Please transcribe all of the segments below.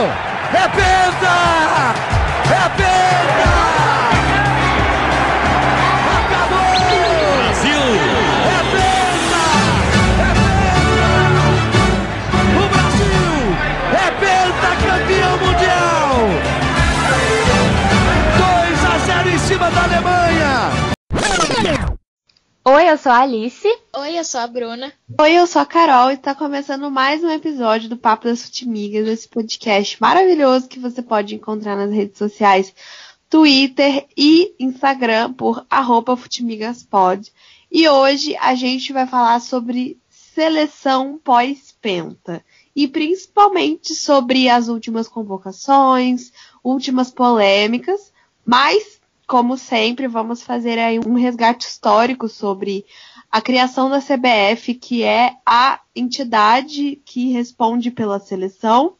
É! Oi, eu sou a Alice. Oi, eu sou a Bruna. Oi, eu sou a Carol e está começando mais um episódio do Papo das Futimigas, esse podcast maravilhoso que você pode encontrar nas redes sociais Twitter e Instagram por arroba futimigaspod. E hoje a gente vai falar sobre seleção pós-penta e principalmente sobre as últimas convocações, últimas polêmicas, mas como sempre, vamos fazer aí um resgate histórico sobre a criação da CBF, que é a entidade que responde pela seleção.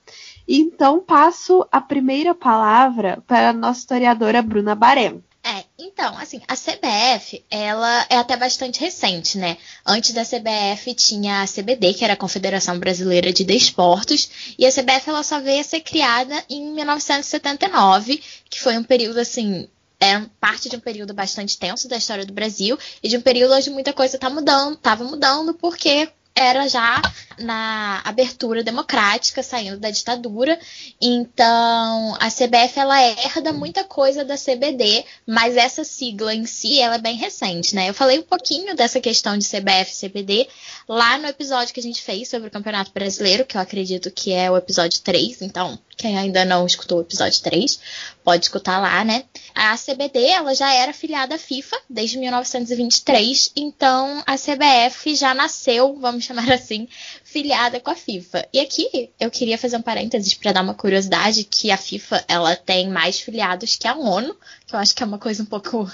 Então, passo a primeira palavra para a nossa historiadora Bruna Barem. É, então, assim, a CBF, ela é até bastante recente, né? Antes da CBF tinha a CBD, que era a Confederação Brasileira de Desportos, e a CBF ela só veio a ser criada em 1979, que foi um período assim é parte de um período bastante tenso da história do Brasil e de um período onde muita coisa tá mudando, estava mudando porque era já na abertura democrática, saindo da ditadura. Então, a CBF ela herda muita coisa da CBD, mas essa sigla em si ela é bem recente, né? Eu falei um pouquinho dessa questão de CBF e CBD lá no episódio que a gente fez sobre o Campeonato Brasileiro, que eu acredito que é o episódio 3, então quem ainda não escutou o episódio 3, pode escutar lá, né? A CBD, ela já era filiada à FIFA desde 1923, então a CBF já nasceu, vamos chamar assim, filiada com a FIFA. E aqui eu queria fazer um parênteses para dar uma curiosidade que a FIFA, ela tem mais filiados que a ONU, que eu acho que é uma coisa um pouco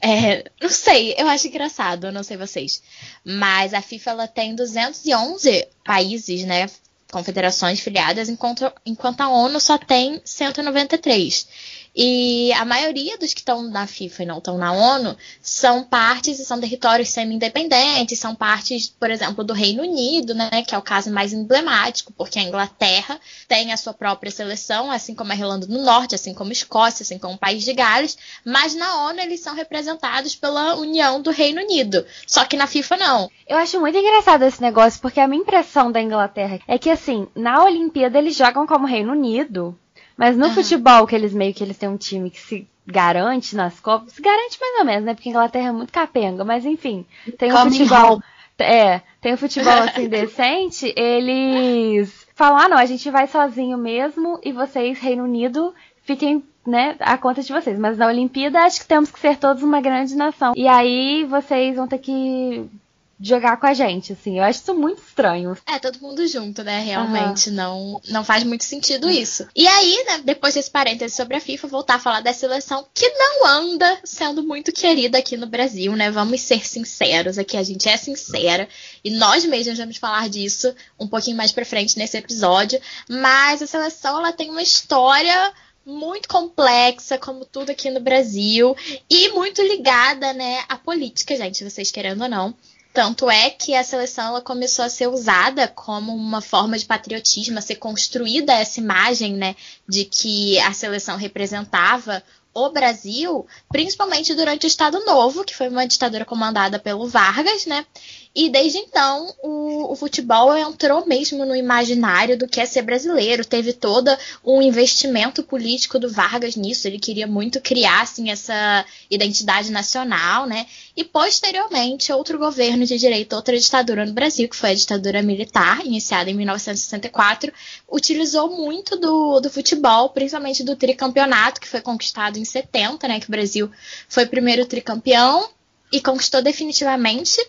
é, não sei, eu acho engraçado, não sei vocês. Mas a FIFA ela tem 211 países, né, confederações filiadas, enquanto, enquanto a ONU só tem 193. E a maioria dos que estão na FIFA e não estão na ONU são partes e são territórios semi-independentes, são partes, por exemplo, do Reino Unido, né, que é o caso mais emblemático, porque a Inglaterra tem a sua própria seleção, assim como a Irlanda do Norte, assim como a Escócia, assim como o País de Gales, mas na ONU eles são representados pela União do Reino Unido, só que na FIFA não. Eu acho muito engraçado esse negócio, porque a minha impressão da Inglaterra é que, assim, na Olimpíada eles jogam como Reino Unido, mas no uhum. futebol, que eles meio que eles têm um time que se garante nas Copas, se garante mais ou menos, né? Porque a Inglaterra é muito capenga, mas enfim, tem um futebol. É, tem um futebol assim decente, eles falam, ah não, a gente vai sozinho mesmo e vocês, Reino Unido, fiquem né, a conta de vocês. Mas na Olimpíada acho que temos que ser todos uma grande nação. E aí vocês vão ter que jogar com a gente, assim. Eu acho isso muito estranho. É, todo mundo junto, né? Realmente, uhum. não, não faz muito sentido isso. E aí, né, depois desse parênteses sobre a FIFA, voltar a falar da seleção que não anda sendo muito querida aqui no Brasil, né? Vamos ser sinceros, aqui a gente é sincera. E nós mesmos vamos falar disso um pouquinho mais pra frente nesse episódio. Mas a seleção, ela tem uma história muito complexa, como tudo aqui no Brasil, e muito ligada, né, à política, gente, vocês querendo ou não. Tanto é que a seleção ela começou a ser usada como uma forma de patriotismo, a ser construída essa imagem né, de que a seleção representava o Brasil, principalmente durante o Estado Novo, que foi uma ditadura comandada pelo Vargas, né? E desde então o, o, futebol entrou mesmo no imaginário do que é ser brasileiro. Teve todo um investimento político do Vargas nisso. Ele queria muito criar assim, essa identidade nacional, né? E posteriormente, outro governo de direita, outra ditadura no Brasil, que foi a ditadura militar, iniciada em 1964, utilizou muito do, do futebol, principalmente do tricampeonato, que foi conquistado em 70, né? Que o Brasil foi primeiro tricampeão e conquistou definitivamente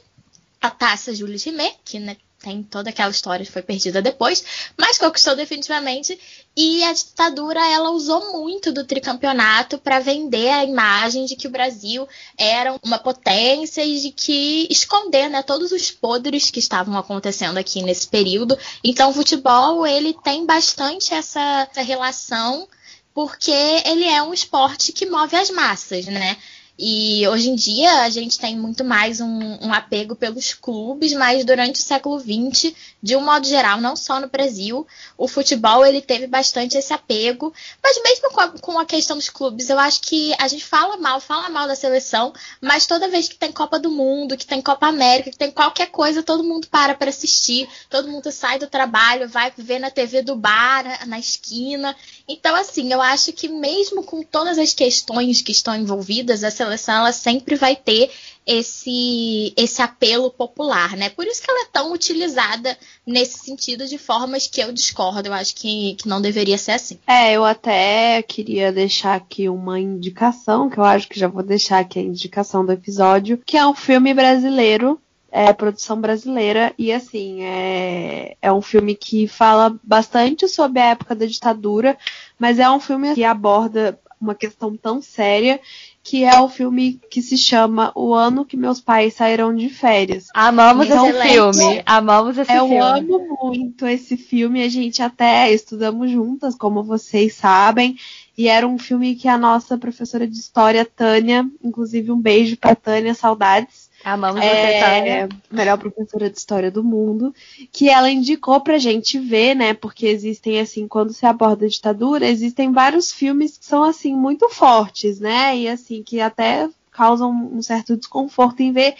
a taça Jules Rimet, que né, tem toda aquela história que foi perdida depois, mas conquistou definitivamente. E a ditadura ela usou muito do tricampeonato para vender a imagem de que o Brasil era uma potência e de que esconder né, todos os podres que estavam acontecendo aqui nesse período. Então o futebol ele tem bastante essa, essa relação porque ele é um esporte que move as massas, né? E hoje em dia a gente tem muito mais um, um, apego pelos clubes, mas durante o século XX, de um modo geral, não só no Brasil, o futebol ele teve bastante esse apego. Mas mesmo com a, com a questão dos clubes, eu acho que a gente fala mal, fala mal da seleção, mas toda vez que tem Copa do Mundo, que tem Copa América, que tem qualquer coisa, todo mundo para para assistir, todo mundo sai do trabalho, vai ver na TV do bar, na esquina. Então, assim, eu acho que mesmo com todas as questões que estão envolvidas, a seleção ela sempre vai ter esse, esse apelo popular, né? Por isso que ela é tão utilizada nesse sentido de formas que eu discordo. Eu acho que, que não deveria ser assim. É, eu até queria deixar aqui uma indicação, que eu acho que já vou deixar aqui a indicação do episódio, que é um filme brasileiro é produção brasileira e assim é, é um filme que fala bastante sobre a época da ditadura, mas é um filme que aborda uma questão tão séria que é o filme que se chama O Ano que Meus Pais Saíram de Férias. Amamos então, esse filme. Amamos esse eu filme. Eu amo muito esse filme. A gente até estudamos juntas, como vocês sabem. E era um filme que a nossa professora de história, Tânia, inclusive um beijo para Tânia, saudades Amamos é, você, Tânia. Melhor professora de história do mundo. Que ela indicou pra gente ver, né? Porque existem, assim, quando se aborda a ditadura, existem vários filmes que são, assim, muito fortes, né? E, assim, que até causam um certo desconforto em ver.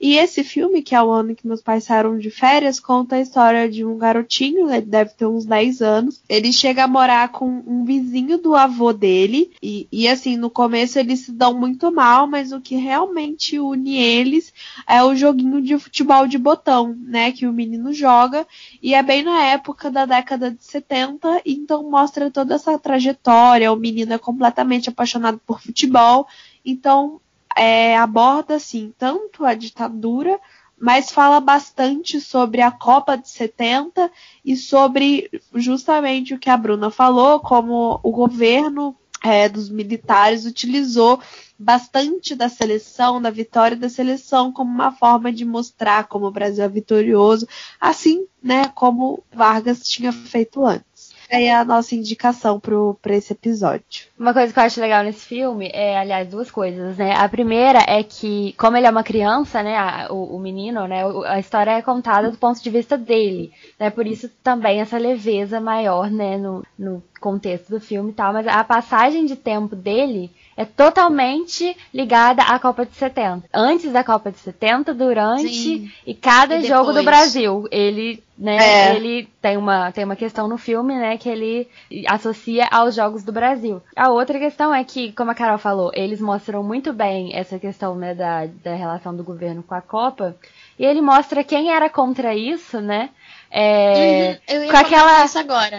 E esse filme, que é o ano que meus pais saíram de férias, conta a história de um garotinho, ele deve ter uns 10 anos. Ele chega a morar com um vizinho do avô dele. E, e assim, no começo eles se dão muito mal, mas o que realmente une eles é o joguinho de futebol de botão, né? Que o menino joga. E é bem na época da década de 70, então mostra toda essa trajetória. O menino é completamente apaixonado por futebol. Então, é, aborda assim tanto a ditadura, mas fala bastante sobre a Copa de 70 e sobre justamente o que a Bruna falou, como o governo é, dos militares utilizou bastante da seleção, da vitória da seleção, como uma forma de mostrar como o Brasil é vitorioso, assim, né, como Vargas tinha feito antes aí a nossa indicação para esse episódio. Uma coisa que eu acho legal nesse filme é, aliás, duas coisas, né? A primeira é que, como ele é uma criança, né, a, o, o, menino, né, a história é contada do ponto de vista dele, né? Por isso também essa leveza maior, né, no, no contexto do filme e tal, mas a passagem de tempo dele é totalmente ligada à Copa de 70. Antes da Copa de 70, durante Sim. e cada e jogo do Brasil. Ele, né, é. ele tem uma, tem uma questão no filme, né, que ele associa aos jogos do Brasil. A outra questão é que, como a Carol falou, eles mostram muito bem essa questão, né, da, da relação do governo com a Copa. E ele mostra quem era contra isso, né? É, uhum, com aquela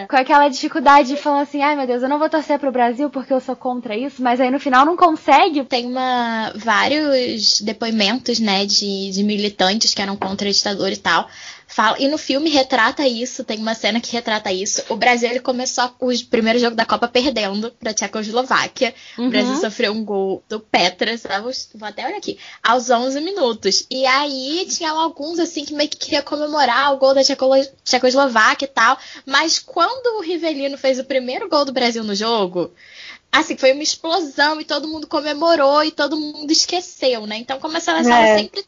com aquela dificuldade de falar assim, ai meu Deus, eu não vou torcer pro Brasil porque eu sou contra isso, mas aí no final não consegue. Tem uma vários depoimentos, né, de, de militantes que eram contra a ditadura e tal, Fala, e no filme retrata isso, tem uma cena que retrata isso. O Brasil ele começou o primeiro jogo da Copa perdendo pra Tchecoslováquia. Uhum. O Brasil sofreu um gol do Petras, vou até olhar aqui, aos 11 minutos. E aí tinha alguns assim que meio que queria comemorar o gol da Tchecoslováquia e tal. Mas quando o Rivelino fez o primeiro gol do Brasil no jogo, assim, foi uma explosão e todo mundo comemorou e todo mundo esqueceu, né? Então, como a seleção é. sempre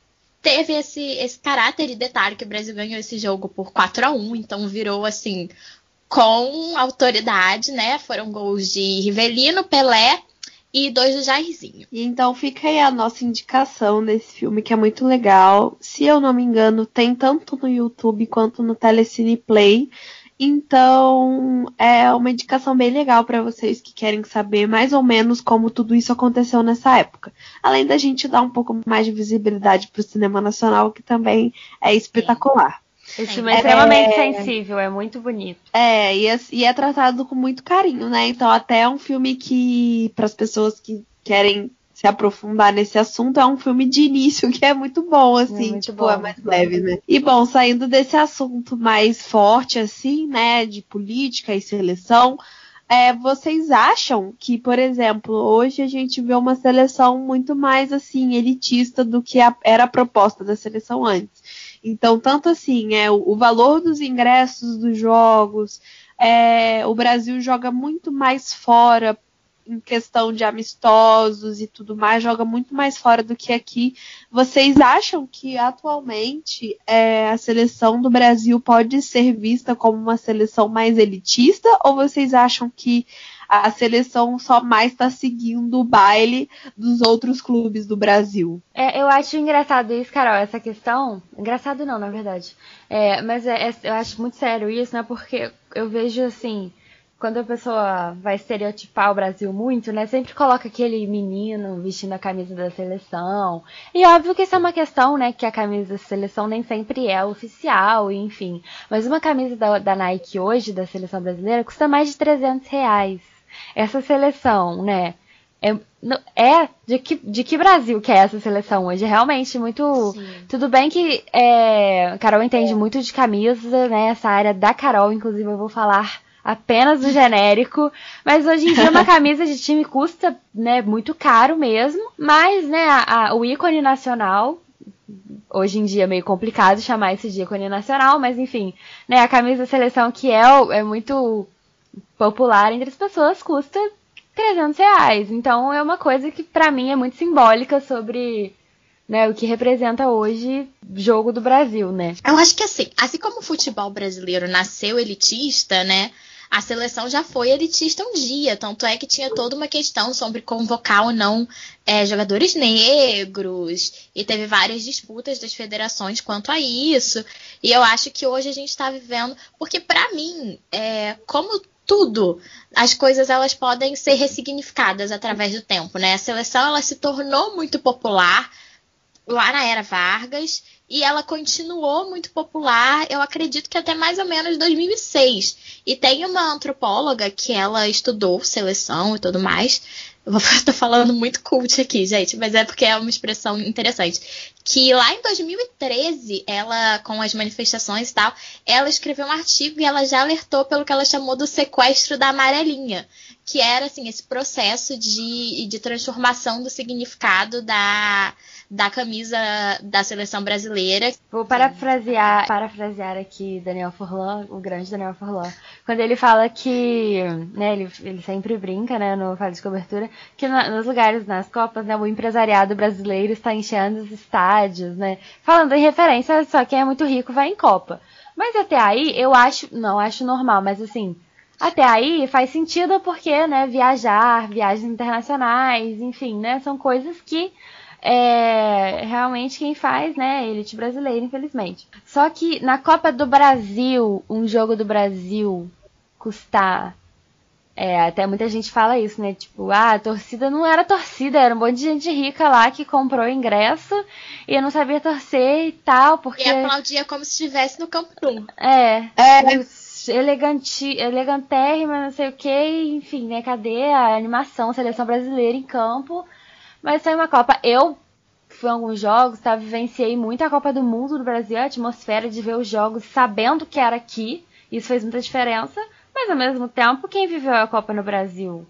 teve esse, esse caráter e detalhe que o Brasil ganhou esse jogo por 4 a 1 então virou assim com autoridade, né? Foram gols de Rivelino, Pelé e dois do Jairzinho. E então fica aí a nossa indicação desse filme que é muito legal. Se eu não me engano, tem tanto no YouTube quanto no Telecine Play. Então, é uma indicação bem legal para vocês que querem saber mais ou menos como tudo isso aconteceu nessa época. Além da gente dar um pouco mais de visibilidade para o cinema nacional, que também é espetacular. Esse filme é, é extremamente é, sensível, é muito bonito. É e, é, e é tratado com muito carinho, né? Então, até é um filme que, para as pessoas que querem se aprofundar nesse assunto, é um filme de início que é muito bom, assim, é muito tipo, bom, é mais leve, né? E bom, saindo desse assunto mais forte, assim, né, de política e seleção, é, vocês acham que, por exemplo, hoje a gente vê uma seleção muito mais, assim, elitista do que a, era a proposta da seleção antes? Então, tanto assim, é o, o valor dos ingressos dos jogos, é, o Brasil joga muito mais fora em questão de amistosos e tudo mais, joga muito mais fora do que aqui. Vocês acham que atualmente é, a seleção do Brasil pode ser vista como uma seleção mais elitista? Ou vocês acham que a seleção só mais está seguindo o baile dos outros clubes do Brasil? É, eu acho engraçado isso, Carol, essa questão. Engraçado não, na verdade. É, mas é, é, eu acho muito sério isso, né? Porque eu vejo assim quando a pessoa vai estereotipar o Brasil muito, né, sempre coloca aquele menino vestindo a camisa da seleção. E óbvio que isso é uma questão, né, que a camisa da seleção nem sempre é oficial, enfim. Mas uma camisa da, da Nike hoje, da seleção brasileira, custa mais de 300 reais. Essa seleção, né, é, é de, que, de que Brasil que é essa seleção hoje? Realmente muito. Sim. Tudo bem que é, Carol entende é. muito de camisa, né? Essa área da Carol, inclusive, eu vou falar apenas o genérico. Mas hoje em dia uma camisa de time custa, né, muito caro mesmo. Mas, né, a, a, o ícone nacional. Hoje em dia é meio complicado chamar esse de ícone nacional, mas enfim, né, a camisa da seleção que é, é muito popular entre as pessoas custa 300 reais. Então é uma coisa que para mim é muito simbólica sobre né, o que representa hoje jogo do Brasil, né? Eu acho que assim, assim como o futebol brasileiro nasceu elitista, né? A seleção já foi elitista um dia, tanto é que tinha toda uma questão sobre convocar ou não é, jogadores negros, e teve várias disputas das federações quanto a isso. E eu acho que hoje a gente está vivendo, porque para mim, é, como tudo, as coisas elas podem ser ressignificadas através do tempo, né? A seleção ela se tornou muito popular lá na era Vargas e ela continuou muito popular, eu acredito que até mais ou menos 2006. E tem uma antropóloga que ela estudou seleção e tudo mais. Eu estar falando muito cult aqui, gente, mas é porque é uma expressão interessante. Que lá em 2013, ela, com as manifestações e tal, ela escreveu um artigo e ela já alertou pelo que ela chamou do sequestro da amarelinha, que era assim esse processo de, de transformação do significado da, da camisa da seleção brasileira. Vou parafrasear, parafrasear aqui Daniel Forlan, o grande Daniel Forlan, quando ele fala que, né, ele, ele sempre brinca, né, no Fala de Cobertura, que na, nos lugares, nas Copas, né, o empresariado brasileiro está enchendo os estádios, né, falando em referência, só quem é muito rico vai em Copa. Mas até aí, eu acho, não acho normal, mas assim, até aí faz sentido porque, né, viajar, viagens internacionais, enfim, né, são coisas que é realmente quem faz, né? Elite brasileira, infelizmente. Só que na Copa do Brasil, um jogo do Brasil custar. É, até muita gente fala isso, né? Tipo, ah, a torcida não era torcida, era um monte de gente rica lá que comprou ingresso e não sabia torcer e tal, porque. E aplaudia como se estivesse no campo 1. É. É. Elegante, elegantérrima, não sei o que, enfim, né? Cadê a animação, seleção brasileira em campo? Mas foi uma Copa. Eu fui a alguns jogos, tá? Vivenciei muito a Copa do Mundo do Brasil, a atmosfera de ver os jogos sabendo que era aqui. Isso fez muita diferença. Mas ao mesmo tempo, quem viveu a Copa no Brasil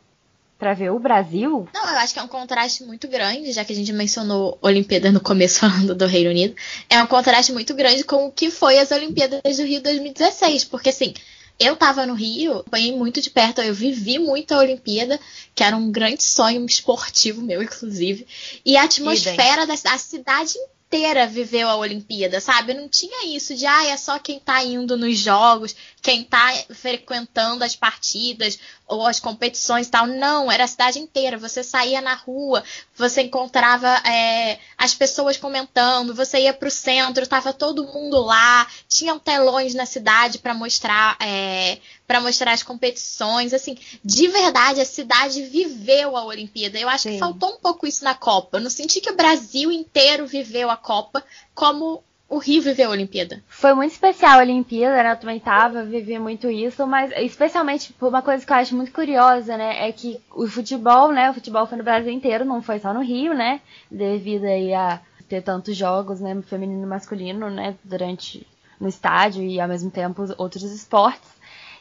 para ver o Brasil? Não, eu acho que é um contraste muito grande, já que a gente mencionou Olimpíada no começo falando do Reino Unido. É um contraste muito grande com o que foi as Olimpíadas do Rio 2016, porque assim, eu tava no Rio, acompanhei muito de perto, eu vivi muito a Olimpíada, que era um grande sonho esportivo meu, inclusive. E a atmosfera da, da cidade inteira viveu a Olimpíada, sabe? Não tinha isso de, ah, é só quem tá indo nos jogos, quem tá frequentando as partidas ou as competições e tal. Não, era a cidade inteira. Você saía na rua, você encontrava é, as pessoas comentando, você ia pro centro, tava todo mundo lá, tinham telões na cidade para mostrar é, para mostrar as competições. Assim, de verdade, a cidade viveu a Olimpíada. Eu acho Sim. que faltou um pouco isso na Copa. Eu não senti que o Brasil inteiro viveu a Copa como o Rio viveu a Olimpíada. Foi muito especial a Olimpíada, né? Eu também tava, vivi muito isso, mas especialmente uma coisa que eu acho muito curiosa, né? É que o futebol, né? O futebol foi no Brasil inteiro, não foi só no Rio, né? Devido aí a ter tantos jogos, né? Feminino e masculino, né? Durante no estádio e ao mesmo tempo outros esportes.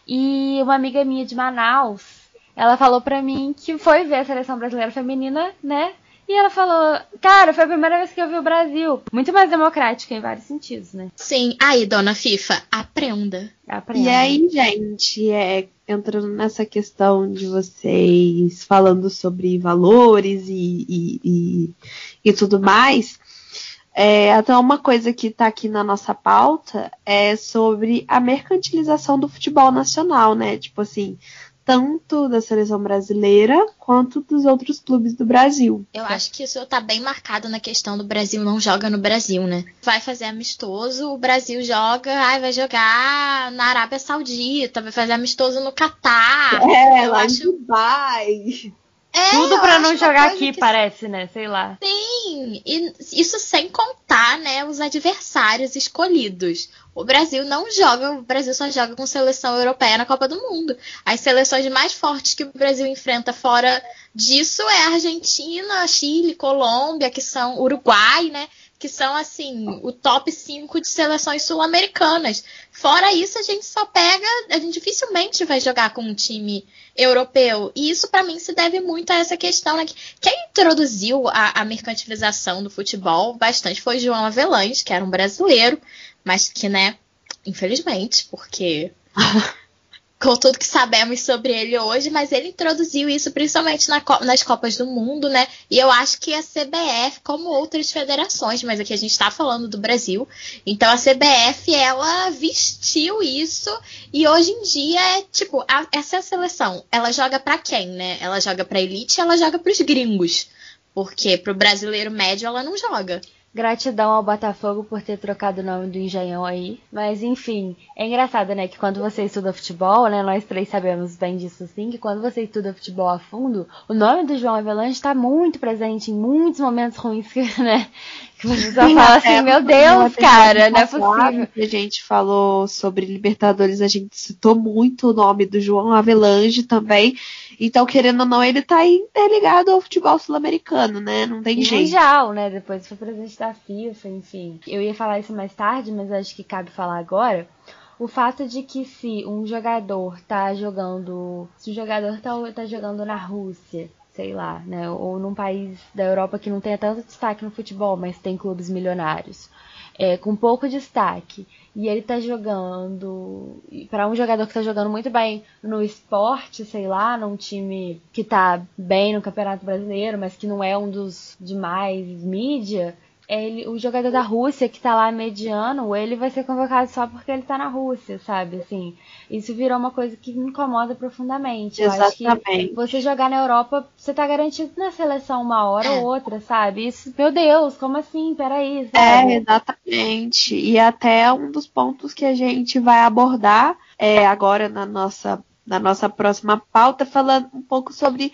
E uma amiga minha de Manaus, ela falou pra mim que foi ver a seleção brasileira feminina, né? E ela falou, cara, foi a primeira vez que eu vi o Brasil. Muito mais democrático em vários sentidos, né? Sim. Aí, dona FIFA, aprenda. Aprenda. E aí, gente, é, entrando nessa questão de vocês falando sobre valores e, e, e, e tudo mais, é, até uma coisa que está aqui na nossa pauta é sobre a mercantilização do futebol nacional, né? Tipo assim, tanto da seleção brasileira quanto dos outros clubes do Brasil. Eu acho que isso tá bem marcado na questão do Brasil não joga no Brasil, né? Vai fazer amistoso, o Brasil joga, ai, vai jogar na Arábia Saudita, vai fazer amistoso no Catar. É, Eu lá acho- em Dubai. É, Tudo pra acho não jogar aqui, que- parece, né? Sei lá. Sim, e isso sem contar, né, os adversários escolhidos. O Brasil não joga, o Brasil só joga com seleção europeia na Copa do Mundo. As seleções mais fortes que o Brasil enfrenta fora disso é a Argentina, Chile, Colômbia, que são Uruguai, né? Que são assim, o top 5 de seleções sul-americanas. Fora isso, a gente só pega, a gente dificilmente vai jogar com um time europeu. E isso pra mim se deve muito a essa questão, né? que Quem introduziu a, a mercantilização do futebol bastante foi João Avelange, que era um brasileiro, mas que, né, infelizmente, porque com tudo que sabemos sobre ele hoje, mas ele introduziu isso principalmente na nas Copas do Mundo, né? E eu acho que a CBF, como outras federações, mas aqui a gente tá falando do Brasil, então a CBF, ela vestiu isso e hoje em dia é tipo, a- essa é seleção. Ela joga pra quem, né? Ela joga pra elite, ela joga pros gringos. Porque pro brasileiro médio ela não joga. Gratidão ao Botafogo por ter trocado o nome do Engenhão aí. Mas enfim, é engraçado, né? Que quando você estuda futebol, né? Nós três sabemos bem disso assim, que quando você estuda futebol a fundo, o nome do João Avelange está muito presente em muitos momentos ruins que, né? Que você só Sim, fala assim, meu Deus, cara, não é possível. A gente falou sobre Libertadores, a gente citou muito o nome do João Avelange também. Então, querendo ou não, ele tá interligado ao futebol sul-americano, né? Não tem E jeito. mundial, né? Depois foi presidente da FIFA, enfim. Eu ia falar isso mais tarde, mas acho que cabe falar agora. O fato de que se um jogador tá jogando. Se o jogador tá, tá jogando na Rússia, sei lá, né? Ou num país da Europa que não tenha tanto destaque no futebol, mas tem clubes milionários. É, com pouco destaque. E ele tá jogando. Para um jogador que tá jogando muito bem no esporte, sei lá, num time que tá bem no Campeonato Brasileiro, mas que não é um dos de mais mídia, ele, o jogador da Rússia que tá lá mediano, ele vai ser convocado só porque ele tá na Rússia, sabe? Assim, isso virou uma coisa que me incomoda profundamente. Eu acho que Exatamente. você jogar na Europa, você tá garantido na seleção uma hora É. ou outra, sabe? Isso, meu Deus, como assim? Peraí, É, sabe? exatamente. E até um dos pontos que a gente vai abordar é, agora na nossa, na nossa próxima pauta, falando um pouco sobre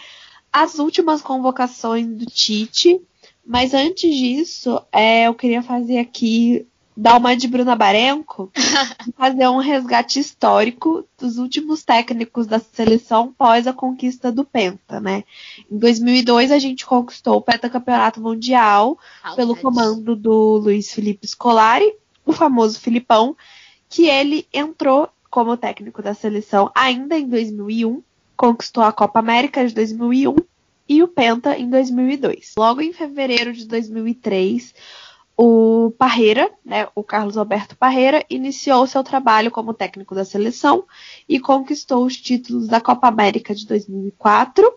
as últimas convocações do Tite. Mas antes disso, é, eu queria fazer aqui, dar uma de Bruna Barenco, fazer um resgate histórico dos últimos técnicos da seleção pós a conquista do Penta, né? Em 2002, a gente conquistou o pentacampeonato mundial, pelo comando do Luiz Felipe Scolari, o famoso Filipão, que ele entrou como técnico da seleção ainda em 2001, conquistou a Copa América de 2001 e o Penta em 2002. Logo em fevereiro de 2003, o Parreira, né, o Carlos Alberto Parreira, iniciou seu trabalho como técnico da seleção e conquistou os títulos da Copa América de 2004,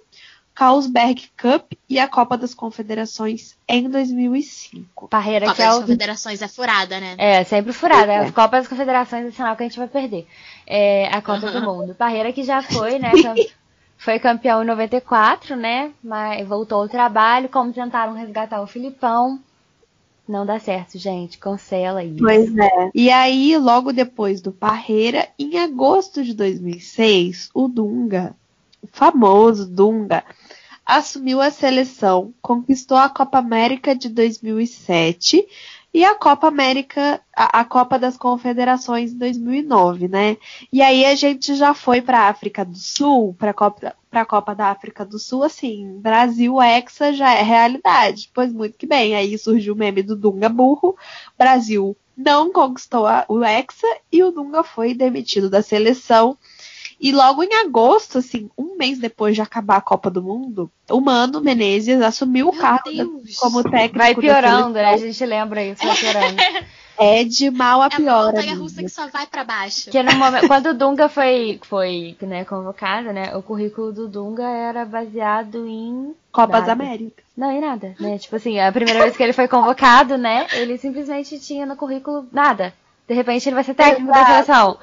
Carlsberg Cup e a Copa das Confederações em 2005. Parreira Copa que é das o Confederações é furada, né? É, sempre furada. As Copas das Confederações é sinal que a gente vai perder. É, a Copa do Mundo. Parreira que já foi, né? Foi campeão em 94, né? Mas voltou ao trabalho. Como tentaram resgatar o Filipão. Não dá certo, gente. Cancela isso. Pois é. E aí, logo depois do Parreira, em agosto de 2006, o Dunga, o famoso Dunga, assumiu a seleção, conquistou a Copa América de 2007 e a Copa América, a, a Copa das Confederações em 2009, né? E aí a gente já foi para a África do Sul, para a Copa, Copa da África do Sul, assim, Brasil Hexa já é realidade. Pois muito que bem, aí surgiu o meme do Dunga burro, Brasil não conquistou a- o Hexa e o Dunga foi demitido da seleção. E logo em agosto, assim, um mês depois de acabar a Copa do Mundo, o Mano Menezes assumiu o cargo Deus. como técnico. Vai da piorando, né? A gente lembra isso, vai piorando. É de mal a É uma pior. montanha russa que só vai pra baixo. Que no momento, quando o Dunga foi, foi né, convocado, né? O currículo do Dunga era baseado em. Copas. Américas. Não, em nada, né? Tipo assim, a primeira vez que ele foi convocado, né? Ele simplesmente tinha no currículo nada. De repente ele vai ser técnico da Exato. seleção.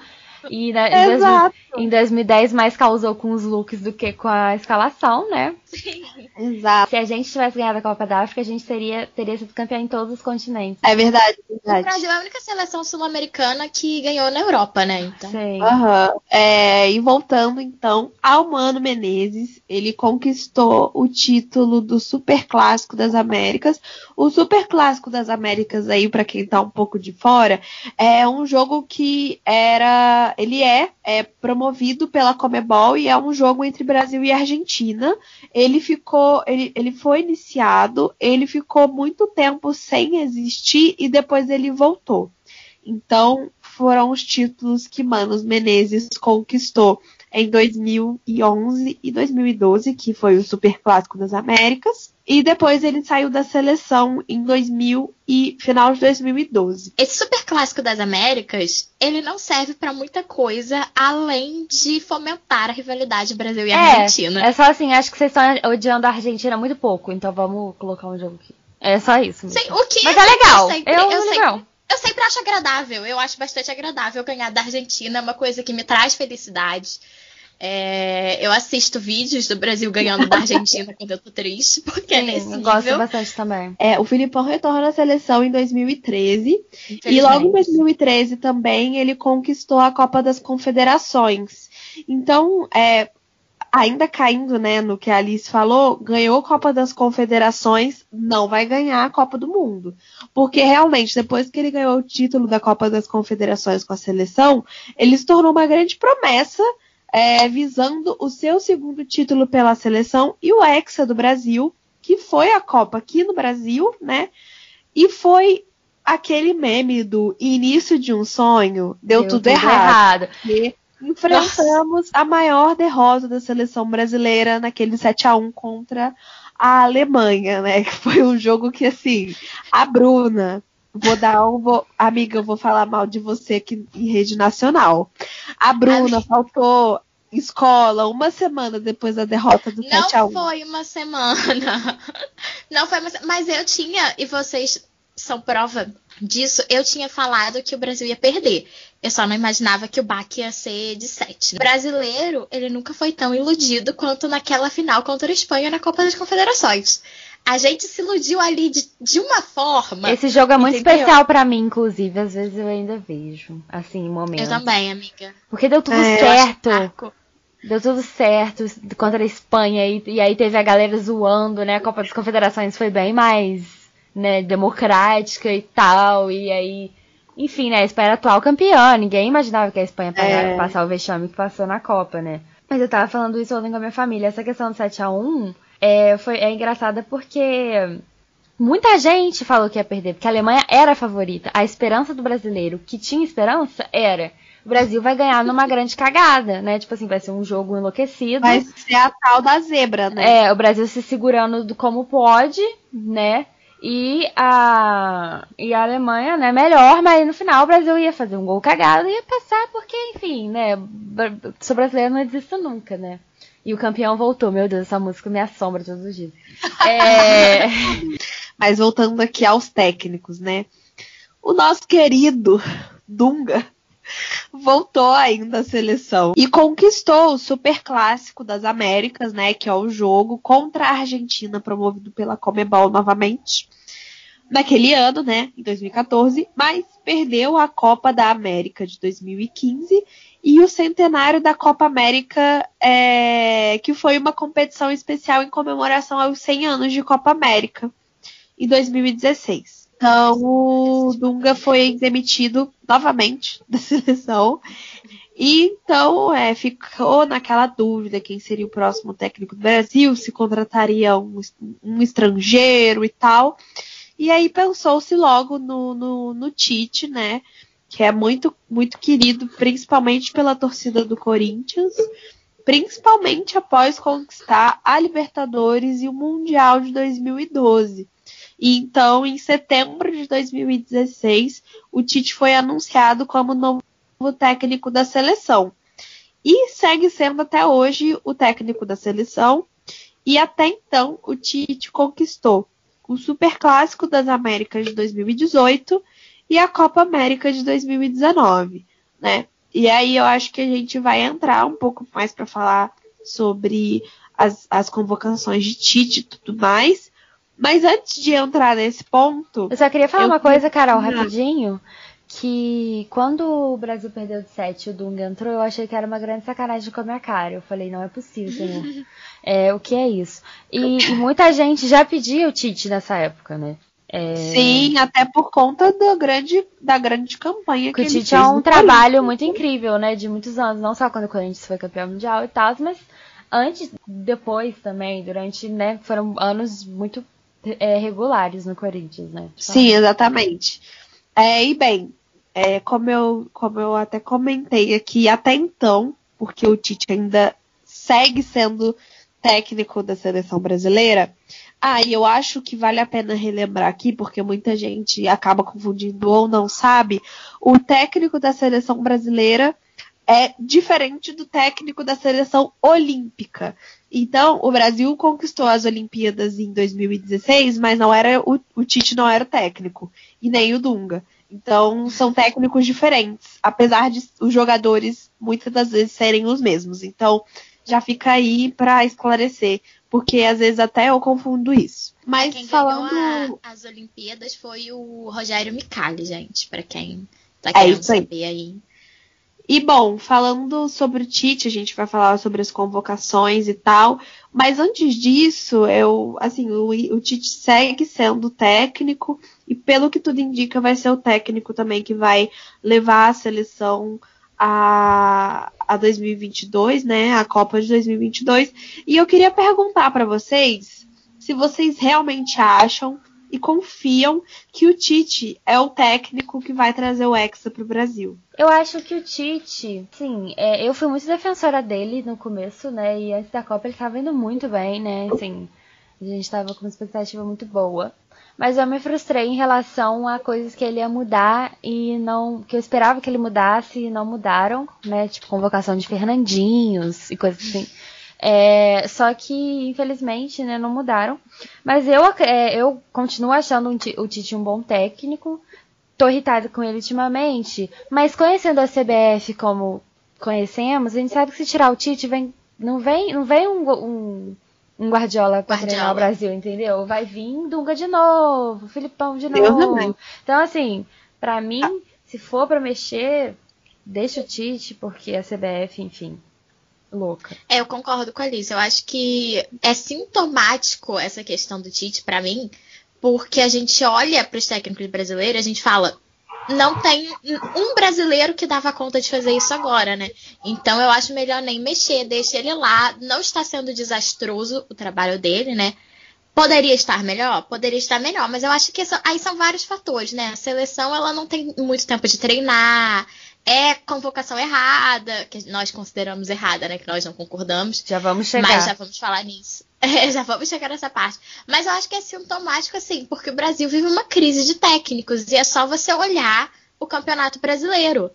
E na, em, 2000 Exato. em 2010 mais causou com os looks do que com a escalação, né? Exato. Se a gente tivesse ganhado a Copa da África, a gente teria, teria sido campeão em todos os continentes. É verdade, é O verdade. Brasil é a única seleção sul-americana que ganhou na Europa, né? Então. Sim. Aham. É, e voltando então ao Mano Menezes, ele conquistou o título do Super Clássico das Américas. O Super Clássico das Américas aí, pra quem tá um pouco de fora, é um jogo que era, ele é, é promovido pela Comebol e é um jogo entre Brasil e Argentina. Ele ficou, ele, ele foi iniciado, ele ficou muito tempo sem existir e depois ele voltou. Então, foram os títulos que Manos Menezes conquistou em 2011 e 2012, que foi o Super Clássico das Américas. E depois ele saiu da seleção em 2000 e final de 2012. Esse super clássico das Américas, ele não serve pra muita coisa além de fomentar a rivalidade Brasil e Argentina. É só assim, acho que vocês estão odiando a Argentina muito pouco, então vamos colocar um jogo aqui. É só isso. Sim, o que Mas é legal. Eu sempre, Eu, eu é sempre- legal. Eu sempre acho agradável. Eu acho bastante agradável ganhar da Argentina, é uma coisa que me traz felicidade. É, eu assisto vídeos do Brasil ganhando da Argentina quando eu tô triste, porque é Sim, nesse eu nível. gosto bastante também. É, o Filipão retorna à seleção em 2013 E logo em 2013 também ele conquistou a Copa das Confederações. Então, é, ainda caindo né, no que a Alice falou, ganhou a Copa das Confederações, não vai ganhar a Copa do Mundo. Porque realmente, depois que ele ganhou o título da Copa das Confederações com a seleção, ele se tornou uma grande promessa. é, visando o seu segundo título pela seleção e o Hexa do Brasil, que foi a Copa aqui no Brasil, né? E foi aquele meme do início de um sonho, deu, tudo, errado. Porque enfrentamos a maior derrota da seleção brasileira naquele 7 a 1 contra a Alemanha, né? Que foi um jogo que assim, a Bruna, vou dar um, vou, amiga, eu vou falar mal de você aqui em rede nacional. A Bruna faltou escola uma semana depois da derrota do 7 a Não 1. foi uma semana. Não foi uma semana. Mas eu tinha, e vocês são prova disso, eu tinha falado que o Brasil ia perder. Eu só não imaginava que o baque ia ser de 7. O brasileiro, ele nunca foi tão iludido quanto naquela final contra a Espanha na Copa das Confederações. A gente se iludiu ali de, de uma forma. Esse jogo é muito Entendeu? especial pra mim, inclusive. Às vezes eu ainda vejo, assim, em momentos. Eu também, amiga. Porque deu tudo É, certo. Deu tudo certo contra a Espanha. E, e aí teve a galera zoando, né? A Copa das Confederações foi bem mais, né, democrática e tal. E aí. Enfim, né? A Espanha era atual campeã. Ninguém imaginava que a Espanha ia É. passar o vexame que passou na Copa, né? Mas eu tava falando isso ontem com a minha família. Essa questão do 7x1 é, foi, é engraçada porque muita gente falou que ia perder, porque a Alemanha era a favorita. A esperança do brasileiro, que tinha esperança, era. O Brasil vai ganhar numa grande cagada, né? Tipo assim, vai ser um jogo enlouquecido. Vai ser a tal da zebra, né? É, o Brasil se segurando do como pode, né? E a, e a Alemanha, né, melhor, mas no final o Brasil ia fazer um gol cagado e ia passar, porque, enfim, né, sou brasileiro não existe nunca, né? E o campeão voltou, meu Deus, essa música me assombra todos os dias. É, Mas voltando aqui aos técnicos, né? O nosso querido Dunga voltou ainda à seleção e conquistou o Super Clássico das Américas, né? Que é o jogo contra a Argentina, promovido pela Comebol novamente. Naquele ano, né? Em 2014, mas perdeu a Copa da América de 2015 e o centenário da Copa América, é, que foi uma competição especial em comemoração aos 100 anos de Copa América em 2016. Então, o Dunga foi demitido novamente da seleção. E então é, ficou naquela dúvida quem seria o próximo técnico do Brasil, se contrataria um, um estrangeiro e tal. E aí pensou-se logo no, no, no Tite, né? que é muito, muito querido, principalmente pela torcida do Corinthians, principalmente após conquistar a Libertadores e o Mundial de 2012. E então, em setembro de 2016, o Tite foi anunciado como novo técnico da seleção. E segue sendo até hoje o técnico da seleção. E até então, o Tite conquistou o Super Clássico das Américas de 2018 e a Copa América de 2019, né? E aí eu acho que a gente vai entrar um pouco mais para falar sobre as, as convocações de Tite e tudo mais. Mas antes de entrar nesse ponto. Eu só queria falar uma coisa, Carol, rapidinho. Que quando o Brasil perdeu de 7 e o Dunga entrou, eu achei que era uma grande sacanagem com a minha cara. Eu falei, não é possível, senhor. é, o que é isso? E, e muita gente já pedia o Tite nessa época, né? É... Sim, até por conta da grande, da grande campanha que, que o Tite é um trabalho muito incrível, né? De muitos anos, não só quando o Corinthians foi campeão mundial e tal, mas antes, depois também, durante, né? Foram anos muito é, regulares no Corinthians, né? Só... Sim, exatamente. É, e bem, é, como, eu, como eu até comentei aqui, até então, porque o Tite ainda segue sendo técnico da seleção brasileira, ah, e eu acho que vale a pena relembrar aqui, porque muita gente acaba confundindo ou não sabe, o técnico da seleção brasileira é diferente do técnico da seleção olímpica. Então, o Brasil conquistou as Olimpíadas em 2016, mas não era o, o Tite não era o técnico e nem o Dunga. Então, são técnicos diferentes, apesar de os jogadores muitas das vezes serem os mesmos. Então, já fica aí para esclarecer porque às vezes até eu confundo isso. Mas quem falando a, as Olimpíadas foi o Rogério Micali, gente, para quem tá é querendo é saber aí. E bom, falando sobre o Tite, a gente vai falar sobre as convocações e tal. Mas antes disso, eu, assim, o, o Tite segue sendo técnico e pelo que tudo indica, vai ser o técnico também que vai levar a seleção a, a 2022, né? A Copa de 2022. E eu queria perguntar para vocês se vocês realmente acham e confiam que o Tite é o técnico que vai trazer o Hexa para o Brasil. Eu acho que o Tite, sim, é, eu fui muito defensora dele no começo, né? E antes da Copa ele estava indo muito bem, né? Assim, a gente estava com uma expectativa muito boa. Mas eu me frustrei em relação a coisas que ele ia mudar e não. que eu esperava que ele mudasse e não mudaram, né? Tipo, convocação de Fernandinhos e coisas assim. É, só que, infelizmente, né, não mudaram. Mas eu, é, eu continuo achando o Tite um bom técnico. Tô irritada com ele ultimamente. Mas conhecendo a CBF como conhecemos, a gente sabe que se tirar o Tite, vem, não vem, não vem um, um um Guardiola treinar o Brasil, entendeu? Vai vir Dunga de novo, Filipão de novo. Então, assim, para mim, se for para mexer, deixa o Tite, porque a CBF, enfim, louca. É, eu concordo com a Alice. Eu acho que é sintomático essa questão do Tite para mim, porque a gente olha para os técnicos brasileiros, a gente fala, não tem um brasileiro que dava conta de fazer isso agora, né? Então eu acho melhor nem mexer, deixa ele lá. Não está sendo desastroso o trabalho dele, né? Poderia estar melhor? Poderia estar melhor, mas eu acho que aí são vários fatores, né? A seleção ela não tem muito tempo de treinar, é convocação errada, que nós consideramos errada, né? Que nós não concordamos. Já vamos chegar. Mas já vamos falar nisso. É, já vamos chegar nessa parte. Mas eu acho que é sintomático, assim, porque o Brasil vive uma crise de técnicos. E é só você olhar o campeonato brasileiro.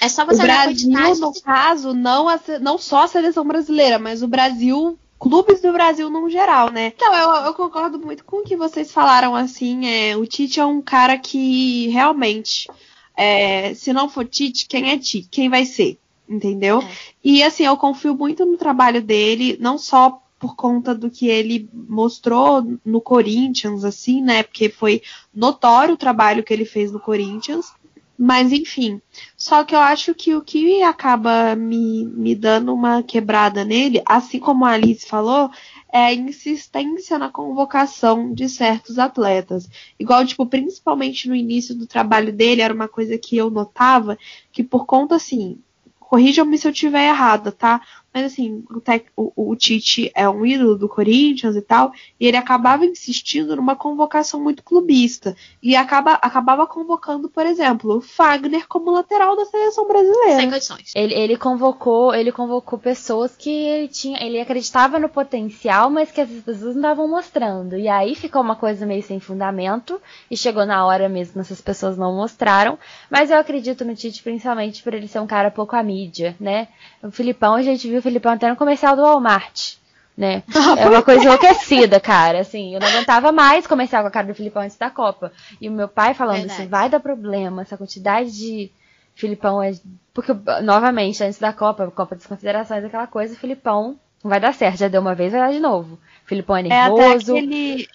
É só você o olhar Brasil, a no de... caso, não, a, não só a seleção brasileira, mas o Brasil clubes do Brasil no geral, né? Então, eu, eu, concordo muito com o que vocês falaram, assim, é, o Tite é um cara que realmente, é, se não for Tite, quem é Tite? Quem vai ser? Entendeu? É. E assim, eu confio muito no trabalho dele, não só por conta do que ele mostrou no Corinthians, assim, né? Porque foi notório o trabalho que ele fez no Corinthians. Mas enfim, só que eu acho que o que acaba me, me dando uma quebrada nele, assim como a Alice falou, é a insistência na convocação de certos atletas. Igual, tipo, principalmente no início do trabalho dele, era uma coisa que eu notava que por conta, assim, corrijam-me se eu estiver errada, tá? Mas assim, o, tec, o, o, Tite é um ídolo do Corinthians e tal, e ele acabava insistindo numa convocação muito clubista. E acaba, acabava convocando, por exemplo, o Fagner como lateral da seleção brasileira. Sem condições. Ele, ele convocou, ele convocou pessoas que ele tinha. Ele acreditava no potencial, mas que as pessoas não estavam mostrando. E aí ficou uma coisa meio sem fundamento. E chegou na hora mesmo, essas pessoas não mostraram. Mas eu acredito no Tite, principalmente por ele ser um cara pouco à mídia, né? O Filipão, a gente viu Filipão até no comercial do Walmart. Né? É uma coisa enlouquecida, cara. Assim, eu não aguentava mais comercial com a cara do Filipão antes da Copa. E o meu pai falando Verdade. assim, vai dar problema, essa quantidade de Filipão é. Porque, novamente, antes da Copa, Copa das Confederações, aquela coisa, o Filipão não vai dar certo. Já deu uma vez, vai dar de novo. O Filipão é nervoso. É até aquele,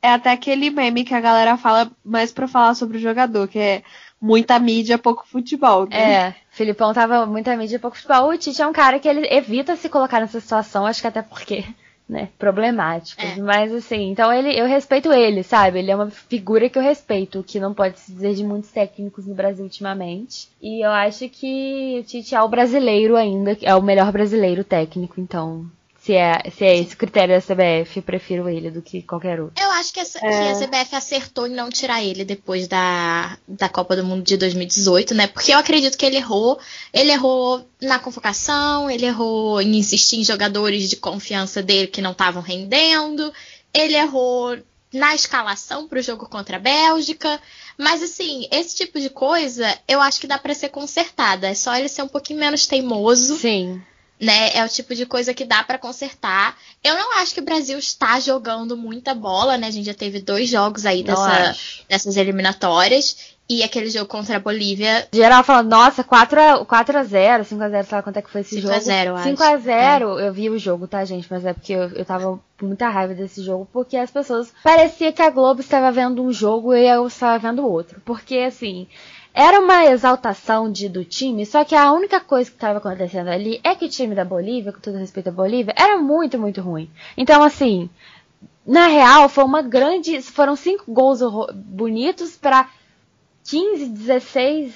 é até aquele meme que a galera fala mais pra falar sobre o jogador, que é muita mídia, pouco futebol. Né? É, Filipão tava muita mídia, pouco futebol. O Tite é um cara que ele evita se colocar nessa situação, acho que até porque, né, problemático. É. Mas assim, então ele, eu respeito ele, sabe? Ele é uma figura que eu respeito, que não pode se dizer de muitos técnicos no Brasil ultimamente. E eu acho que o Tite é o brasileiro ainda, é o melhor brasileiro técnico, então se é, se é esse o critério da CBF, eu prefiro ele do que qualquer outro. Eu acho que a, é. que a CBF acertou em não tirar ele depois da, da Copa do Mundo de 2018, né? Porque eu acredito que ele errou. Ele errou na convocação, ele errou em insistir em jogadores de confiança dele que não estavam rendendo, ele errou na escalação para o jogo contra a Bélgica. Mas assim, esse tipo de coisa eu acho que dá para ser consertada. É só ele ser um pouquinho menos teimoso. Sim né? É o tipo de coisa que dá para consertar. Eu não acho que o Brasil está jogando muita bola, né? A gente já teve dois jogos aí dessa, dessas eliminatórias. E aquele jogo contra a Bolívia. Geral falando, nossa, 4x0, 5x0, sei lá quanto é que foi esse 5 jogo. 5x0, 5x0, é. eu vi o jogo, tá, gente? Mas é porque eu, eu tava com muita raiva desse jogo, porque as pessoas. Parecia que a Globo estava vendo um jogo e eu estava vendo outro. Porque, assim. Era uma exaltação de, do time, só que a única coisa que estava acontecendo ali é que o time da Bolívia, com todo respeito à Bolívia, era muito, muito ruim. Então, assim, na real, foi uma grande. Foram cinco gols bonitos para 15, 16,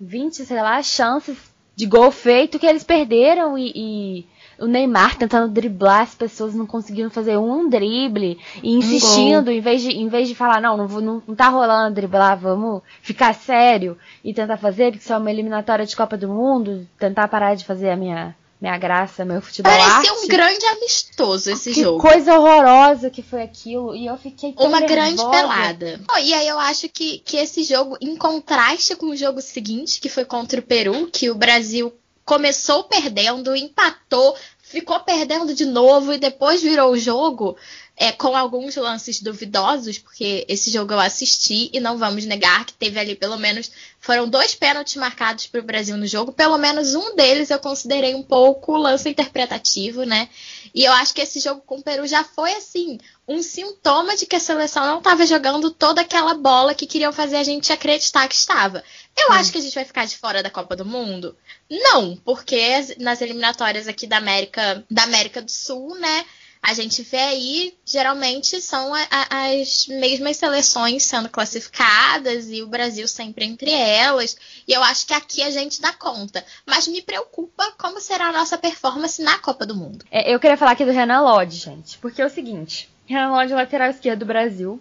20, sei lá, chances de gol feito que eles perderam e, e o Neymar tentando driblar as pessoas, não conseguindo fazer um drible e insistindo, um em, vez de, em vez de falar, não, não, não, não tá rolando driblar, vamos ficar sério e tentar fazer, porque isso é uma eliminatória de Copa do Mundo, tentar parar de fazer a minha, minha graça, meu futebol Parecia arte. um grande amistoso esse que jogo. Que coisa horrorosa que foi aquilo. E eu fiquei tão Uma nervosa. grande pelada. Oh, e aí eu acho que, que esse jogo, em contraste com o jogo seguinte, que foi contra o Peru, que o Brasil começou perdendo, empatou, ficou perdendo de novo e depois virou o jogo é, com alguns lances duvidosos, porque esse jogo eu assisti e não vamos negar que teve ali pelo menos foram dois pênaltis marcados para o Brasil no jogo, pelo menos um deles eu considerei um pouco lance interpretativo, né? E eu acho que esse jogo com o Peru já foi assim um sintoma de que a seleção não estava jogando toda aquela bola que queriam fazer a gente acreditar que estava. Eu hum. acho que a gente vai ficar de fora da Copa do Mundo? Não, porque nas eliminatórias aqui da América, da América do Sul, né? A gente vê aí, geralmente são a, a, as mesmas seleções sendo classificadas e o Brasil sempre entre elas. E eu acho que aqui a gente dá conta. Mas me preocupa como será a nossa performance na Copa do Mundo. É, eu queria falar aqui do Renan Lodge, gente. Porque é o seguinte: Renan Lodge, lateral esquerdo do Brasil,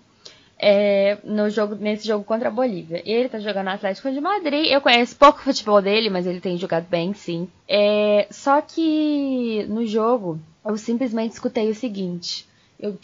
é, no jogo, nesse jogo contra a Bolívia. Ele tá jogando no Atlético de Madrid. Eu conheço pouco o futebol dele, mas ele tem jogado bem, sim. É, só que no jogo eu simplesmente escutei o seguinte,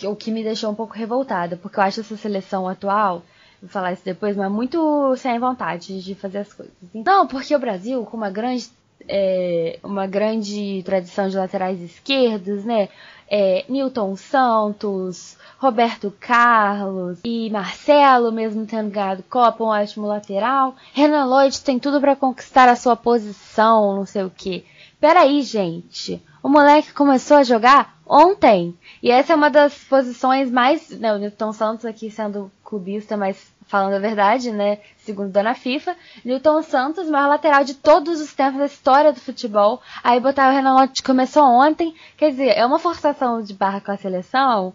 o que me deixou um pouco revoltada, porque eu acho essa seleção atual, vou falar isso depois, mas muito sem vontade de fazer as coisas. Não, porque o Brasil, com uma grande é, uma grande tradição de laterais esquerdos, né? É, Newton Santos, Roberto Carlos e Marcelo, mesmo tendo ganhado Copa, um ótimo lateral. Renan Lloyd tem tudo para conquistar a sua posição, não sei o que. Peraí, gente. O moleque começou a jogar ontem. E essa é uma das posições mais. Né, o Newton Santos aqui sendo clubista, mas falando a verdade, né? Segundo Dona FIFA. Newton Santos, maior lateral de todos os tempos da história do futebol. Aí botar o Renan Lodge começou ontem. Quer dizer, é uma forçação de barra com a seleção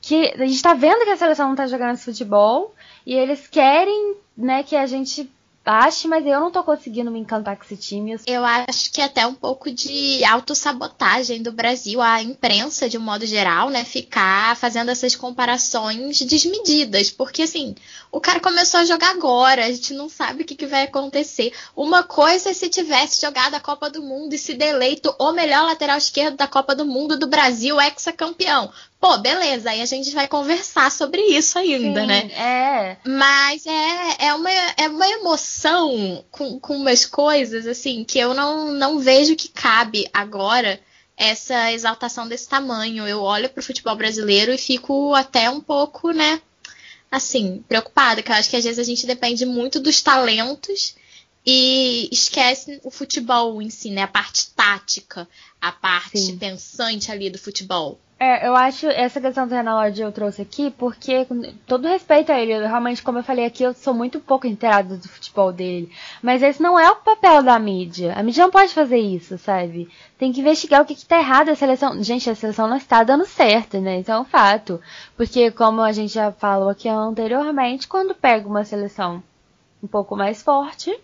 que a gente tá vendo que a seleção não tá jogando esse futebol e eles querem, né, que a gente ache, mas eu não tô conseguindo me encantar com esse time. Eu acho que até um pouco de autossabotagem do Brasil, a imprensa, de um modo geral, né, ficar fazendo essas comparações desmedidas. Porque, assim, o cara começou a jogar agora, a gente não sabe o que, que vai acontecer. Uma coisa é se tivesse jogado a Copa do Mundo e se deleito o melhor lateral esquerdo da Copa do Mundo do Brasil, ex-campeão. Pô, beleza, aí a gente vai conversar sobre isso ainda, Sim, né? É. Mas é, é, uma, é uma emoção com, com umas coisas, assim, que eu não, não vejo que cabe agora essa exaltação desse tamanho. Eu olho pro futebol brasileiro e fico até um pouco, né, assim, preocupada, que eu acho que às vezes a gente depende muito dos talentos e esquece o futebol em si, né? A parte tática, a parte Sim. pensante ali do futebol. É, eu acho essa questão do Renan Lodge eu trouxe aqui porque, com todo respeito a ele, realmente, como eu falei aqui, eu sou muito pouco inteirada do futebol dele. Mas esse não é o papel da mídia. A mídia não pode fazer isso, sabe? Tem que investigar o que, que tá errado. A seleção. Gente, a seleção não está dando certo, né? Isso é um fato. Porque, como a gente já falou aqui anteriormente, quando pega uma seleção um pouco mais forte,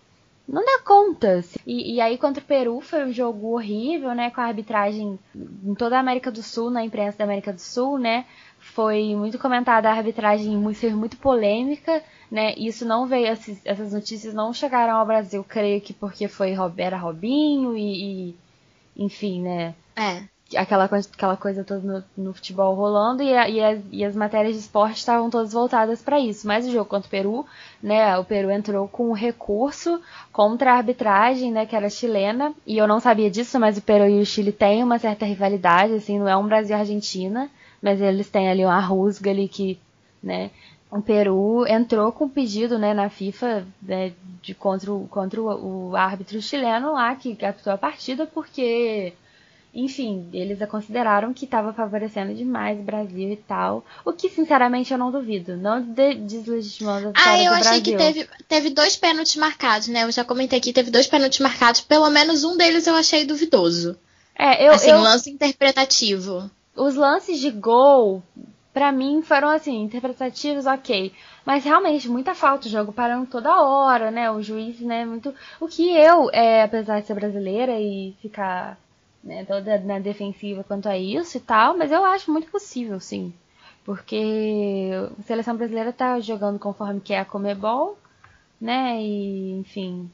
não dá conta. E, e, aí contra o Peru foi um jogo horrível, né? Com a arbitragem em toda a América do Sul, na imprensa da América do Sul, né? Foi muito comentada a arbitragem ser muito polêmica, né? Isso não veio, essas notícias não chegaram ao Brasil, creio que porque foi era Robinho e, e enfim, né? É aquela, aquela coisa toda no, no futebol rolando e, a, e, as, e, as, matérias de esporte estavam todas voltadas para isso. Mas o jogo contra o Peru, né, o Peru entrou com um recurso contra a arbitragem, né, que era chilena, e eu não sabia disso, mas o Peru e o Chile têm uma certa rivalidade, assim, não é um Brasil-Argentina, mas eles têm ali uma rusga ali que, né, o Peru entrou com pedido, né, na FIFA, né, de contra, contra o, o árbitro chileno lá, que captou a partida, porque enfim, eles a consideraram que estava favorecendo demais o Brasil e tal. O que, sinceramente, eu não duvido. Não de deslegitimando a Ah, eu do achei Brasil. que teve, teve dois pênaltis marcados, né? Eu já comentei aqui, teve dois pênaltis marcados. Pelo menos um deles eu achei duvidoso. É, eu, assim, eu, lance interpretativo. Os lances de gol, pra mim, foram, assim, interpretativos, ok. Mas realmente, muita falta. O jogo parando toda hora, né? O juiz, né? Muito. O que eu, é, apesar de ser brasileira e ficar né, toda na defensiva quanto a isso e tal, mas eu acho muito possível, sim. Porque a seleção brasileira tá jogando conforme quer a Comebol, né? E, enfim,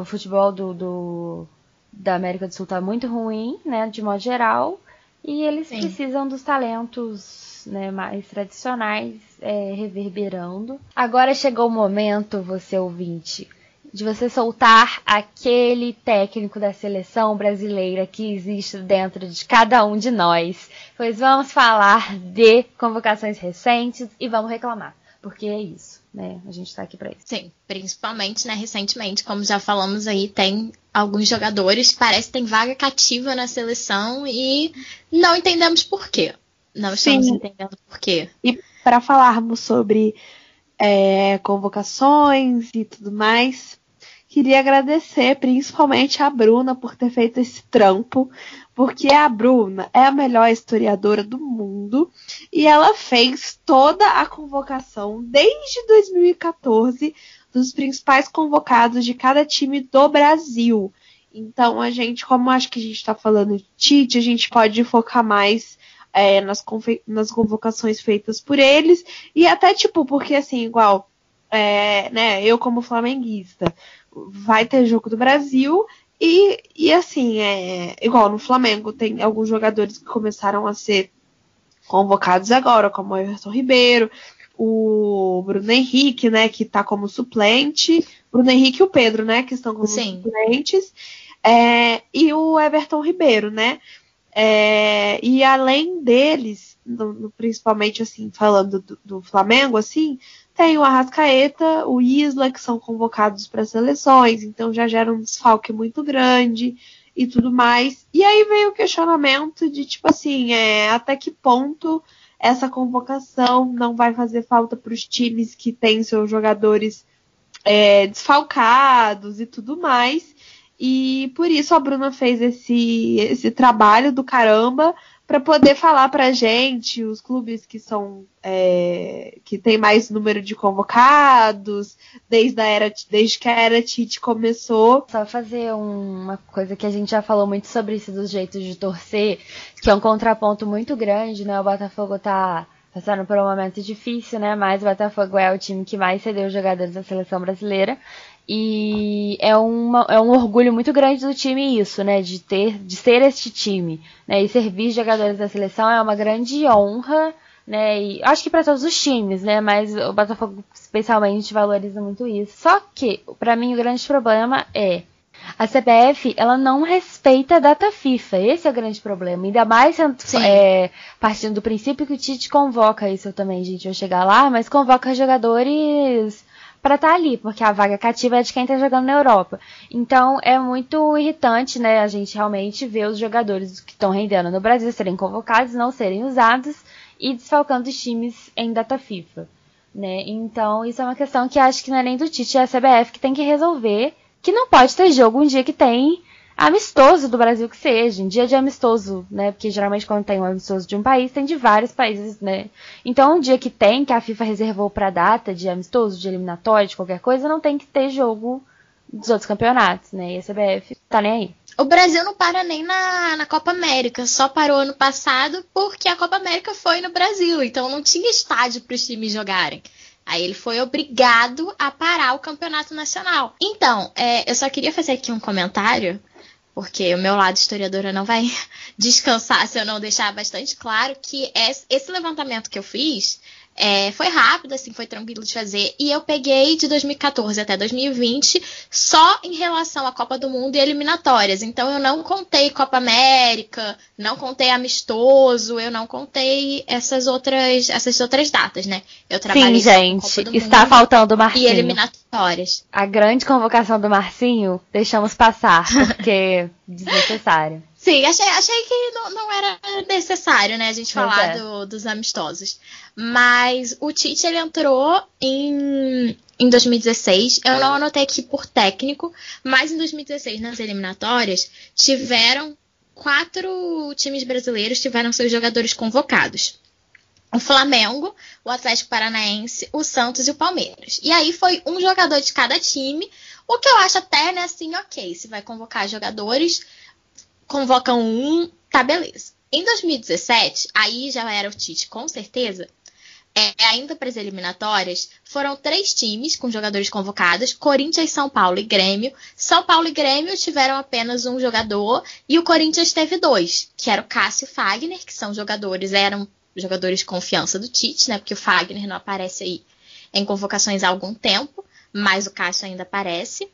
o, futebol do, do, da América do Sul tá muito ruim, né? De modo geral. E eles Sim. precisam dos talentos né, mais tradicionais é, reverberando. Agora chegou o momento, você ouvinte, de você soltar aquele técnico da seleção brasileira que existe dentro de cada um de nós. Pois vamos falar de convocações recentes e vamos reclamar, porque é isso, né? A gente tá aqui pra isso. Sim, principalmente, né, recentemente, como já falamos aí, tem alguns jogadores que parece que tem vaga cativa na seleção e não entendemos por quê. Não estamos Sim. entendendo por quê. E para falarmos sobre é, convocações e tudo mais, queria agradecer principalmente a Bruna por ter feito esse trampo, porque a Bruna é a melhor historiadora do mundo e ela fez toda a convocação desde 2014 dos principais convocados de cada time do Brasil. Então a gente, como acho que a gente está falando de Tite, a gente pode focar mais é, nas, nas convocações feitas por eles. E até, tipo, porque assim, igual, é, né, eu como flamenguista, vai ter jogo do Brasil. E, e assim, é, igual no Flamengo, tem alguns jogadores que começaram a ser convocados agora, como o Everton Ribeiro, o Bruno Henrique, né, que tá como suplente, Bruno Henrique e o Pedro, né, que estão como Sim. suplentes, é, e o Everton Ribeiro, né, é, e além deles, no- no- principalmente assim, falando do, do Flamengo, assim, tem o Arrascaeta, o Isla, que são convocados para seleções, então já gera um desfalque muito grande e tudo mais. E aí veio o questionamento de, tipo assim, é, até que ponto essa convocação não vai fazer falta para os times que têm seus jogadores é, desfalcados e tudo mais. E por isso a Bruna fez esse, esse trabalho do caramba para poder falar para gente os clubes que são é, que tem mais número de convocados desde a era desde que a era Tite começou. Só fazer uma coisa que a gente já falou muito sobre isso dos jeitos de torcer, que é um contraponto muito grande, né? O Botafogo tá passando por um momento difícil, né? Mas o Botafogo é o time que mais cedeu jogadores da seleção brasileira. E é, uma, é um orgulho muito grande do time isso, né? De ter, de ser este time, né? E servir jogadores da seleção é uma grande honra, né? E acho que para todos os times, né? Mas o Botafogo especialmente valoriza muito isso. Só que, para mim, o grande problema é a CBF ela não respeita a data FIFA. Esse é o grande problema. Ainda mais é, partindo do princípio que o Tite convoca isso também, gente. Eu chegar lá, mas convoca jogadores para estar tá ali, porque a vaga cativa é de quem está jogando na Europa. Então é muito irritante, né, a gente realmente ver os jogadores que estão rendendo no Brasil serem convocados, não serem usados e desfalcando os times em data FIFA. Né? Então, isso é uma questão que acho que não é nem do Tite, é a CBF que tem que resolver, que não pode ter jogo um dia que tem amistoso do Brasil que seja, em dia de amistoso, né? Porque geralmente quando tem um amistoso de um país, tem de vários países, né? Então, um dia que tem, que a FIFA reservou para data de amistoso, de eliminatório, de qualquer coisa, não tem que ter jogo dos outros campeonatos, né? E a CBF tá nem aí. O Brasil não para nem na, na Copa América, só parou ano passado porque a Copa América foi no Brasil, então não tinha estádio para os times jogarem. Aí ele foi obrigado a parar o campeonato nacional. Então, é, eu só queria fazer aqui um comentário porque o meu lado historiadora não vai descansar se eu não deixar bastante claro que esse levantamento que eu fiz é, foi rápido, assim, foi tranquilo de fazer. E eu peguei de 2014 até 2020 só em relação à Copa do Mundo e eliminatórias. Então eu não contei Copa América, não contei amistoso, eu não contei essas outras, essas outras datas, né? Eu trabalhei Sim, gente, está faltando o Marcinho. E eliminatórias. A grande convocação do Marcinho, deixamos passar, porque desnecessário. Sim, achei, achei que não, não, era necessário, né, a gente falar é. do, dos amistosos. Mas o Tite, ele entrou em, em 2016. Eu não anotei aqui por técnico, mas em 2016, nas eliminatórias, tiveram quatro times brasileiros tiveram seus jogadores convocados. O Flamengo, o Atlético Paranaense, o Santos e o Palmeiras. E aí foi um jogador de cada time, o que eu acho até, né, assim, ok. Se vai convocar jogadores, convocam um, tá beleza. Em 2017, aí já era o Tite, com certeza. É, ainda para as eliminatórias, foram três times com jogadores convocados: Corinthians, São Paulo e Grêmio. São Paulo e Grêmio tiveram apenas um jogador e o Corinthians teve dois, que era o Cássio e Fagner, que são jogadores, eram jogadores de confiança do Tite, né? Porque o Fagner não aparece aí em convocações há algum tempo, mas o Cássio ainda aparece.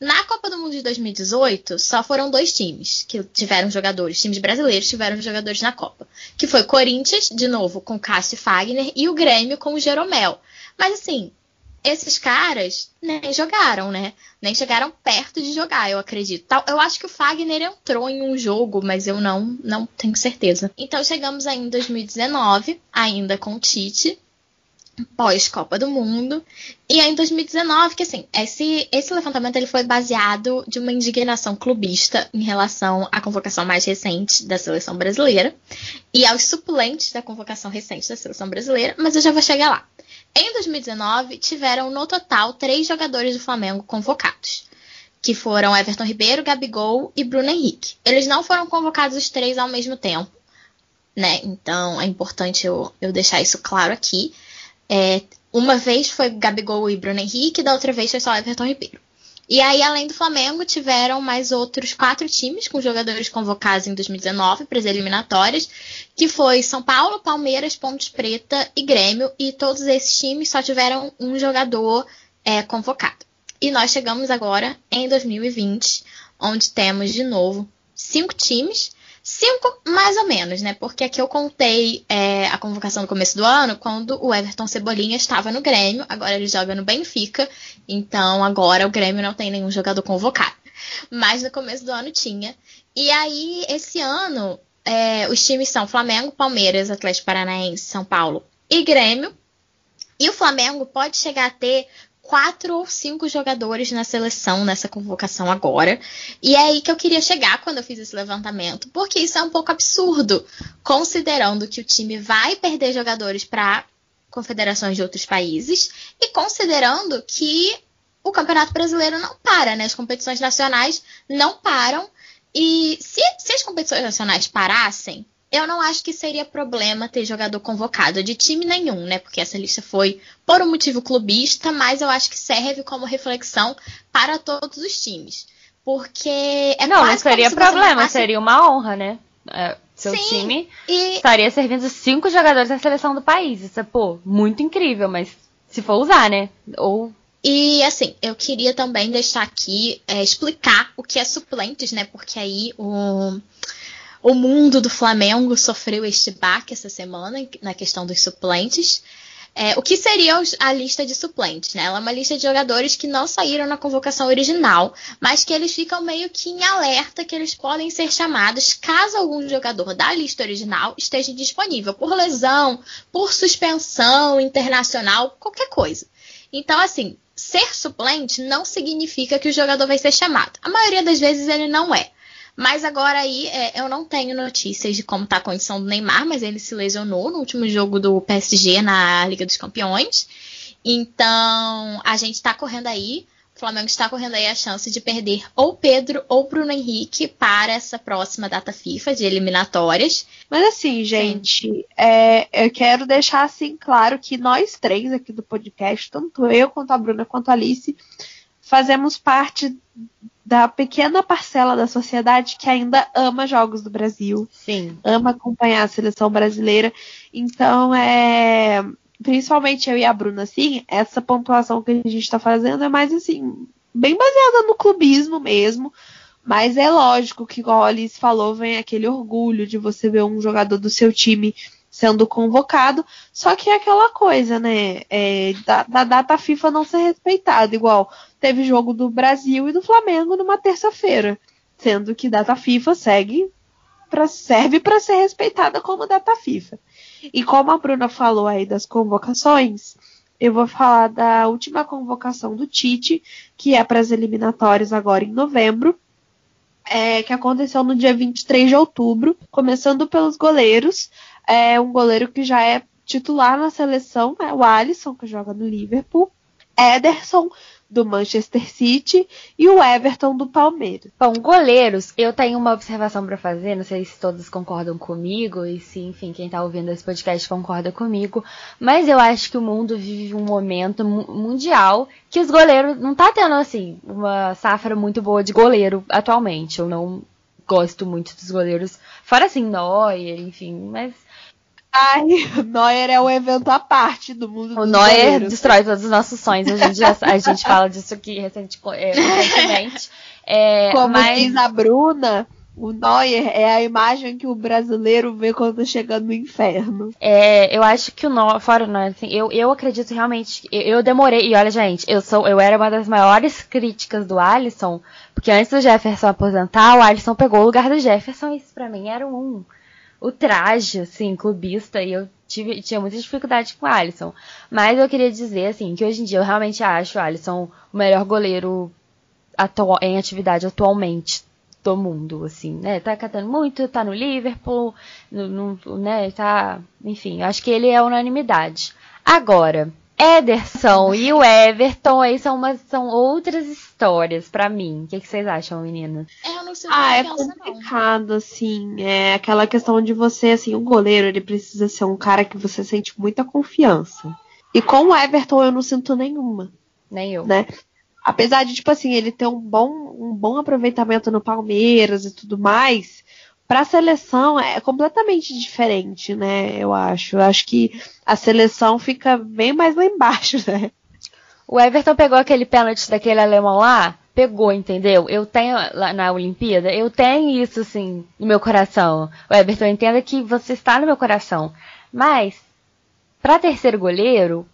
Na Copa do Mundo de 2018, só foram dois times que tiveram jogadores, times brasileiros tiveram jogadores na Copa. Que foi Corinthians, de novo, com Cássio Fagner, e o Grêmio com o Jeromel. Mas assim, esses caras nem jogaram, né? Nem chegaram perto de jogar, eu acredito. Eu acho que o Fagner entrou em um jogo, mas eu não, não tenho certeza. Então chegamos aí em 2019, ainda com o Tite, pós-Copa do Mundo. E aí, em 2019, que assim, esse, esse levantamento ele foi baseado de uma indignação clubista em relação à convocação mais recente da seleção brasileira e aos suplentes da convocação recente da seleção brasileira, mas eu já vou chegar lá. Em 2019, tiveram no total três jogadores do Flamengo convocados, que foram Everton Ribeiro, Gabigol e Bruno Henrique. Eles não foram convocados os três ao mesmo tempo, né? Então é importante eu, eu deixar isso claro aqui. É, uma vez foi Gabigol e Bruno Henrique, da outra vez foi só Everton Ribeiro. E aí, além do Flamengo, tiveram mais outros quatro times com jogadores convocados em 2019 para as eliminatórias, que foi São Paulo, Palmeiras, Pontes Preta e Grêmio, e todos esses times só tiveram um jogador é, convocado. E nós chegamos agora em 2020, onde temos de novo cinco times Cinco, mais ou menos, né? Porque aqui eu contei é, a convocação no começo do ano, quando o Everton Cebolinha estava no Grêmio, agora ele joga no Benfica, então agora o Grêmio não tem nenhum jogador convocado. Mas no começo do ano tinha. E aí, esse ano, é, os times são Flamengo, Palmeiras, Atlético Paranaense, São Paulo e Grêmio. E o Flamengo pode chegar a ter quatro ou cinco jogadores na seleção nessa convocação agora. E é aí que eu queria chegar quando eu fiz esse levantamento, porque isso é um pouco absurdo, considerando que o time vai perder jogadores para confederações de outros países e considerando que o Campeonato Brasileiro não para, né? As competições nacionais não param. E se, se as competições nacionais parassem, eu não acho que seria problema ter jogador convocado de time nenhum, né? Porque essa lista foi por um motivo clubista, mas eu acho que serve como reflexão para todos os times. Porque é Não, não seria problema, seria uma honra, né? É, seu Sim, time e... estaria servindo cinco jogadores da seleção do país. Isso é, pô, muito incrível, mas se for usar, né? Ou e assim, eu queria também deixar aqui, é, explicar o que é suplentes, né? Porque aí o, o mundo do Flamengo sofreu este baque essa semana na questão dos suplentes. É, o que seria a lista de suplentes? Né? Ela é uma lista de jogadores que não saíram na convocação original, mas que eles ficam meio que em alerta que eles podem ser chamados caso algum jogador da lista original esteja disponível por lesão, por suspensão internacional, qualquer coisa. Então, assim, ser suplente não significa que o jogador vai ser chamado. A maioria das vezes ele não é. Mas agora aí é, eu não tenho notícias de como está a condição do Neymar, mas ele se lesionou no último jogo do PSG na Liga dos Campeões. Então a gente está correndo aí o Flamengo está correndo aí a chance de perder ou Pedro ou Bruno Henrique para essa próxima data FIFA de eliminatórias. Mas assim, gente, é, eu quero deixar assim claro que nós três aqui do podcast, tanto eu quanto a Bruna quanto a Alice, fazemos parte da pequena parcela da sociedade que ainda ama jogos do Brasil. Sim. Ama acompanhar a seleção brasileira. Então, é principalmente eu e a Bruna, assim, essa pontuação que a gente está fazendo é mais assim, bem baseada no clubismo mesmo. Mas é lógico que, igual a Alice falou, vem aquele orgulho de você ver um jogador do seu time sendo convocado. Só que é aquela coisa, né? É, da, da, data FIFA não ser respeitada. Igual teve jogo do Brasil e do Flamengo numa terça-feira. Sendo que data FIFA segue pra, serve para ser respeitada como data FIFA. E como a Bruna falou aí das convocações, eu vou falar da última convocação do Tite, que é para as eliminatórias agora em novembro, é, que aconteceu no dia 23 de outubro, começando pelos goleiros. É um goleiro que já é titular na seleção, né, o Alisson, que joga no Liverpool. Ederson, do Manchester City e o Everton do Palmeiras. Bom, goleiros, eu tenho uma observação para fazer, não sei se todos concordam comigo e se, enfim, quem tá ouvindo esse podcast concorda comigo, mas eu acho que o mundo vive um momento mundial que os goleiros não tá tendo assim uma safra muito boa de goleiro atualmente. Eu não gosto muito dos goleiros, fora assim Neuer, enfim, mas Ai, o Neuer é um evento à parte do mundo O Neuer goleiros. destrói todos os nossos sonhos. A gente, já, a gente fala disso aqui é, recentemente. É, Como mas... diz a Bruna, o Neuer é a imagem que o brasileiro vê quando chegando no inferno. É, eu acho que o Neuer, fora o Neuer, assim, eu, eu acredito realmente, eu, eu, demorei, e olha gente, eu sou, eu era uma das maiores críticas do Alisson, porque antes do Jefferson aposentar, o Alisson pegou o lugar do Jefferson, e isso pra mim era um o traje, assim, clubista, e eu tive, tinha muita dificuldade com o Alisson. Mas eu queria dizer, assim, que hoje em dia eu realmente acho o Alisson o melhor goleiro atual, em atividade atualmente do mundo, assim, né? Tá catando muito, tá no Liverpool, no, no, né? Tá, enfim, acho que ele é unanimidade. Agora, Ederson e o Everton aí são, uma, são outras histórias para mim. O que, que, vocês acham, meninas? É, eu não sei ah, é complicado, não. assim. É aquela questão de você, assim, o um goleiro, ele precisa ser um cara que você sente muita confiança. E com o Everton eu não sinto nenhuma. Nem eu. Né? Apesar de, tipo assim, ele ter um bom, um bom aproveitamento no Palmeiras e tudo mais, para a seleção é completamente diferente, né? Eu acho. Eu acho que a seleção fica bem mais lá embaixo, né? O Everton pegou aquele pênalti daquele alemão lá, pegou, entendeu? Eu tenho lá na Olimpíada, eu tenho isso assim no meu coração. O Everton entenda que você está no meu coração. Mas para terceiro goleiro,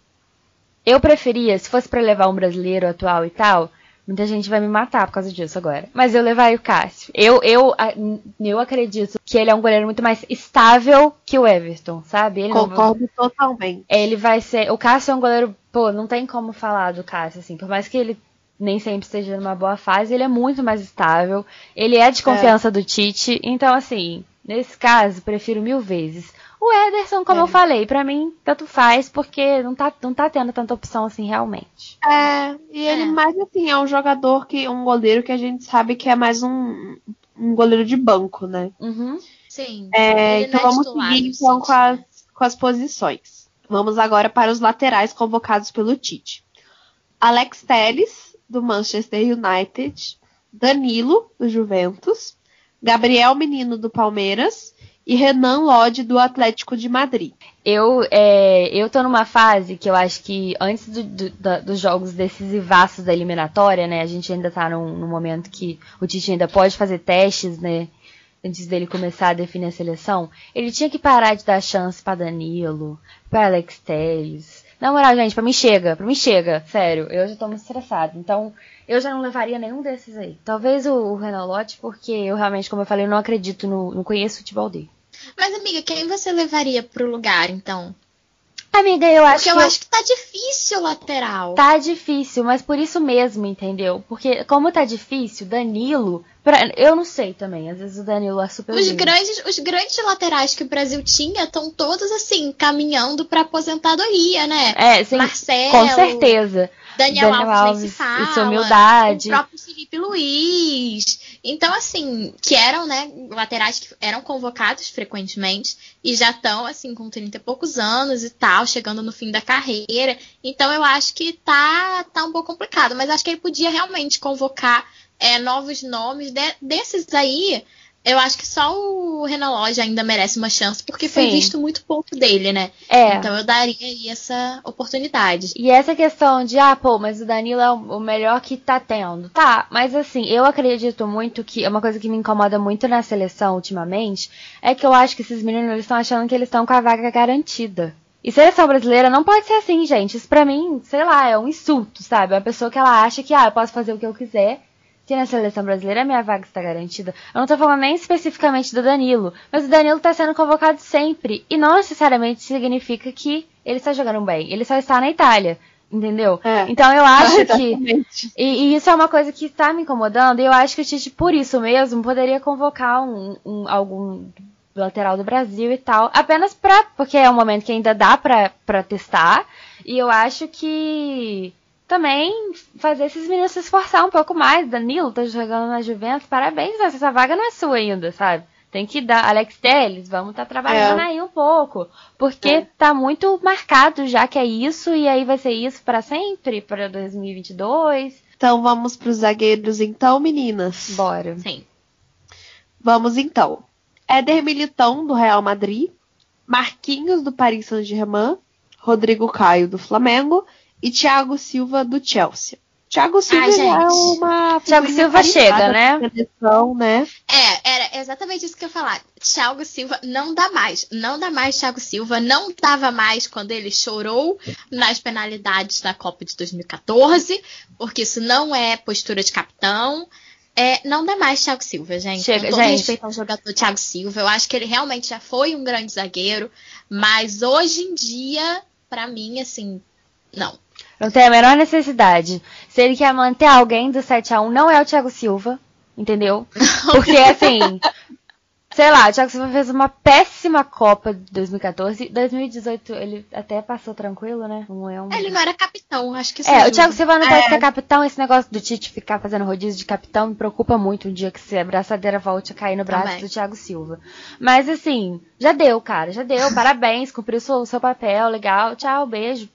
eu preferia, se fosse para levar um brasileiro atual e tal, Muita gente vai me matar por causa disso agora. Mas eu levaria o Cássio. Eu, eu, eu acredito que ele é um goleiro muito mais estável que o Everton, sabe? Ele Concordo não... totalmente. Ele vai ser. O Cássio é um goleiro. Pô, não tem como falar do Cássio, assim. Por mais que ele nem sempre esteja numa boa fase, ele é muito mais estável. Ele é de confiança é. do Tite. Então, assim, nesse caso, prefiro mil vezes. O Ederson, como é. eu falei, para mim, tanto faz, porque não tá, não tá tendo tanta opção assim, realmente. É, e ele é. mais assim, é um jogador que. um goleiro que a gente sabe que é mais um, um goleiro de banco, né? Uhum. Sim. É, então vamos seguir então com as, com as posições. Vamos agora para os laterais convocados pelo Tite. Alex Telles, do Manchester United. Danilo, do Juventus. Gabriel Menino, do Palmeiras e Renan Lodge do Atlético de Madrid. Eu, é, eu tô numa fase que eu acho que antes do, do, dos jogos decisivaços da eliminatória, né? A gente ainda tá num, num, momento que o Tite ainda pode fazer testes, né? Antes dele começar a definir a seleção. Ele tinha que parar de dar chance para Danilo, para Alex Telles. Na moral, gente, pra mim chega, pra mim chega, sério. Eu já tô muito estressada. Então, eu já não levaria nenhum desses aí. Talvez o, o porque eu realmente, como eu falei, eu não acredito no. não conheço o futebol dele. Mas, amiga, quem você levaria pro lugar, então? Amiga, eu acho Porque eu acho que tá difícil o lateral. Tá difícil, mas por isso mesmo, entendeu? Porque, como tá difícil, Danilo. Pra... Eu não sei também, às vezes o Danilo é super. Os grandes, os grandes laterais que o Brasil tinha estão todos, assim, caminhando pra aposentadoria, né? É, sim. Marcelo. Com certeza. Daniel, Daniel Alves, Alves fala, e sua humildade. O próprio Felipe Luiz. Então, assim, que eram, né, laterais que eram convocados frequentemente e já estão, assim, com 30 e poucos anos e tal, chegando no fim da carreira. Então, eu acho que tá, tá um pouco complicado, mas acho que ele podia realmente convocar é, novos nomes de, desses aí eu acho que só o Renan Lodge ainda merece uma chance, porque Sim. foi visto muito pouco dele, né? É. Então eu daria aí essa oportunidade. E essa questão de, ah, pô, mas o Danilo é o melhor que tá tendo. Tá, mas assim, eu acredito muito que. Uma coisa que me incomoda muito na seleção ultimamente é que eu acho que esses meninos estão achando que eles estão com a vaga garantida. E seleção brasileira não pode ser assim, gente. Isso pra mim, sei lá, é um insulto, sabe? É uma pessoa que ela acha que, ah, eu posso fazer o que eu quiser que na seleção brasileira a minha vaga está garantida. Eu não estou falando nem especificamente do Danilo, mas o Danilo está sendo convocado sempre. E não necessariamente significa que ele está jogando bem. Ele só está na Itália. Entendeu? É. Então eu acho que. E, e, isso é uma coisa que está me incomodando. E eu acho que o Tite, por isso mesmo, poderia convocar um, um, algum lateral do Brasil e tal. Apenas pra. Porque é um momento que ainda dá pra, pra testar. E eu acho que também fazer esses meninos se esforçar um pouco mais. Danilo tá jogando na Juventus, parabéns, essa vaga não é sua ainda, sabe? Tem que dar. Alex Telles, vamos estar tá trabalhando é. aí um pouco. Porque é. tá muito marcado já que é isso, e aí vai ser isso para sempre, para 2022. Então vamos para os zagueiros, então, meninas. Bora. Sim. Vamos então. Éder Militão, do Real Madrid. Marquinhos, do Paris Saint-Germain. Rodrigo Caio, do Flamengo e Thiago Silva do Chelsea. Thiago Silva Ai, é uma. Thiago Silva chega, né? Seleção, né? É, era exatamente isso que eu ia falar. Thiago Silva não dá mais. Não dá mais Thiago Silva. Não dava mais quando ele chorou nas penalidades da Copa de 2014, porque isso não é postura de capitão. É, não dá mais Thiago Silva, gente. Chega, Com todo gente. respeito ao jogador Thiago Silva, eu acho que ele realmente já foi um grande zagueiro, mas hoje em dia, para mim, assim, não. Não tem a menor necessidade. Se ele quer manter alguém do 7 a 1 não é o Thiago Silva, entendeu? Porque assim, sei lá, o Thiago Silva fez uma péssima Copa de 2014. 2018 ele até passou tranquilo, né? Não é um... Ele não era capitão, acho que É, ajuda. o Thiago Silva não é. pode ser capitão. Esse negócio do Tite ficar fazendo rodízio de capitão me preocupa muito um dia que se a braçadeira volte a cair no braço Também. do Thiago Silva. Mas assim, já deu, cara, já deu. Parabéns, cumpriu o seu, seu papel, legal. Tchau, beijo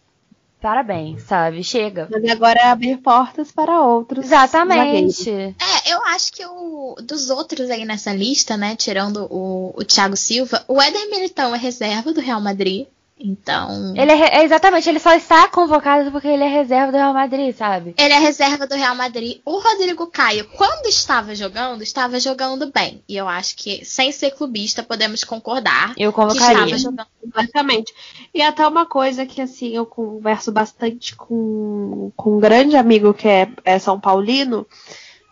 parabéns, sabe? Chega. Mas agora é abrir portas para outros. Exatamente. É, eu acho que o dos outros aí nessa lista, né, tirando o, o Thiago Silva, o Éder Militão é reserva do Real Madrid. Então. Ele é, exatamente, ele só está convocado porque ele é reserva do Real Madrid, sabe? Ele é reserva do Real Madrid. O Rodrigo Caio, quando estava jogando, estava jogando bem. E eu acho que, sem ser clubista, podemos concordar eu convocaria. que estava jogando Exatamente. E até uma coisa que, assim, eu converso bastante com, com um grande amigo que é, é São Paulino.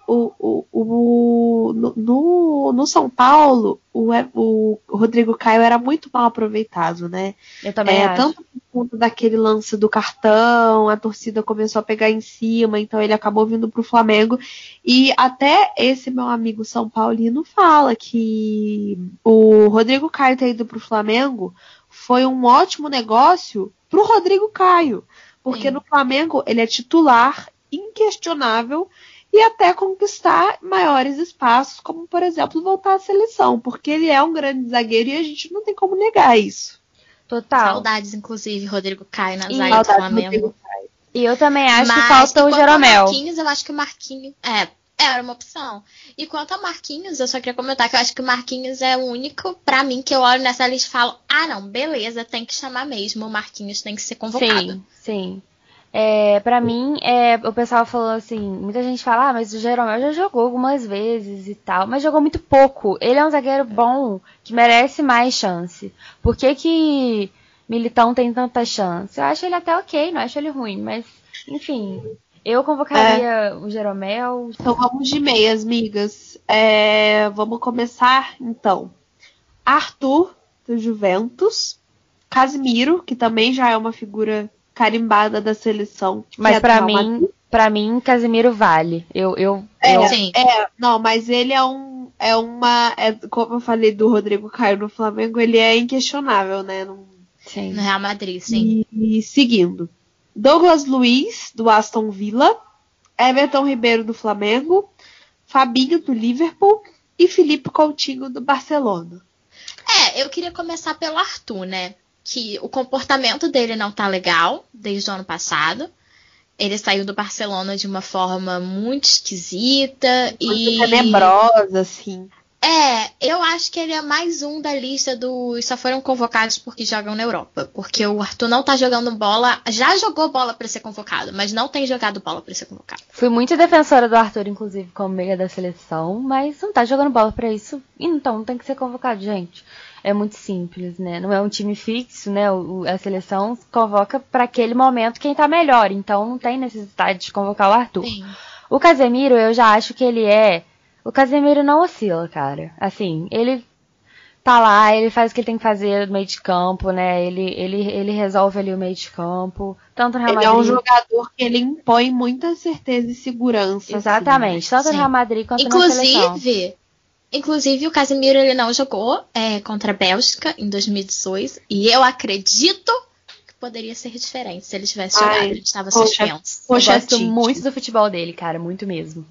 O, o, o, no, no São Paulo, o, o Rodrigo Caio era muito mal aproveitado, né? Eu também é, acho. Tanto por conta daquele lance do cartão, a torcida começou a pegar em cima, então ele acabou vindo pro Flamengo. E até esse meu amigo São Paulino fala que o Rodrigo Caio ter ido pro Flamengo foi um ótimo negócio pro Rodrigo Caio. Porque Sim. no Flamengo ele é titular, inquestionável, e até conquistar maiores espaços, como por exemplo voltar à seleção, porque ele é um grande zagueiro e a gente não tem como negar isso. Total. Saudades, inclusive, Rodrigo Caio na E zaga do Flamengo. E eu também acho Mas que falta o Jeromel. Marquinhos, eu acho que o Marquinhos. É, era uma opção. E quanto ao Marquinhos, eu só queria comentar que eu acho que o Marquinhos é o único, pra mim, que eu olho nessa lista e falo: ah, não, beleza, tem que chamar mesmo. O Marquinhos tem que ser convocado. Sim, sim. É, pra mim, é, o pessoal falou assim, muita gente fala, ah, mas o Jeromel já jogou algumas vezes e tal, mas jogou muito pouco. Ele é um zagueiro bom, que merece mais chance. Por que que Militão tem tanta chance? Eu acho ele até ok, não acho ele ruim, mas, enfim, eu convocaria o Jeromel. Então vamos de meias, migas. É, vamos começar então. Arthur, do Juventus. Casimiro, que também já é uma figura carimbada da seleção. que Mas é Real mim, pra mim, Casemiro vale. Eu, eu, É, eu- Sim. É, não, mas ele é um. É uma. É, como eu falei do Rodrigo Caio no Flamengo, ele é inquestionável, né? Não- sim. No Real Madrid, sim. E, e seguindo. Douglas Luiz, do Aston Villa. Everton Ribeiro, do Flamengo. Fabinho, do Liverpool. E Felipe Coutinho, do Barcelona. É, eu queria começar pelo Arthur, né? Que o comportamento dele não tá legal desde o ano passado. Ele saiu do Barcelona de uma forma muito esquisita Muito e tenebrosa, assim. É, eu acho que ele é mais um da lista dos só foram convocados porque jogam na Europa. Porque o Arthur não tá jogando bola, já jogou bola pra ser convocado, mas não tem jogado bola pra ser convocado. Fui muito defensora do Arthur, inclusive, como meia da seleção, mas não tá jogando bola pra isso. Então não tem que ser convocado, gente. É muito simples, né? Não é um time fixo, né? O, a seleção convoca pra aquele momento quem tá melhor. Então não tem necessidade de convocar o Arthur. Sim. O Casemiro, eu já acho que ele é. O Casemiro não oscila, cara. Assim, ele tá lá, ele faz o que ele tem que fazer no meio de campo, né? Ele, ele, ele resolve ali o meio de campo. Tanto Real Ele é um Madrid. jogador que ele impõe muita certeza e segurança. Exatamente, tanto Sim. no Real Madrid quanto na seleção. Inclusive, inclusive o Casemiro ele não jogou é, contra a Bélgica em 2018 e eu acredito que poderia ser diferente se ele tivesse Ai, jogado, ele estava poxa, suspenso. Eu gosto muito do futebol dele, cara, muito mesmo.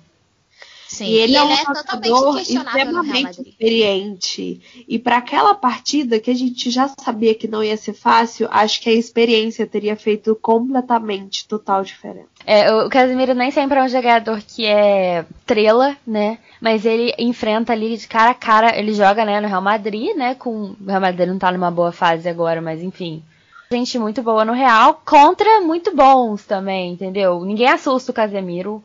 Sim. E ele é um totalmente jogador questionável no Real extremamente Madrid. experiente. E para aquela partida que a gente já sabia que não ia ser fácil, acho que a experiência teria feito completamente total diferença. É, o Casemiro nem sempre é um jogador que é estrela, né? Mas ele enfrenta ali de cara a cara, ele joga, né, no Real Madrid, né, com o Real Madrid não tá numa boa fase agora, mas enfim. Gente muito boa no Real, contra muito bons também, entendeu? Ninguém assusta o Casemiro,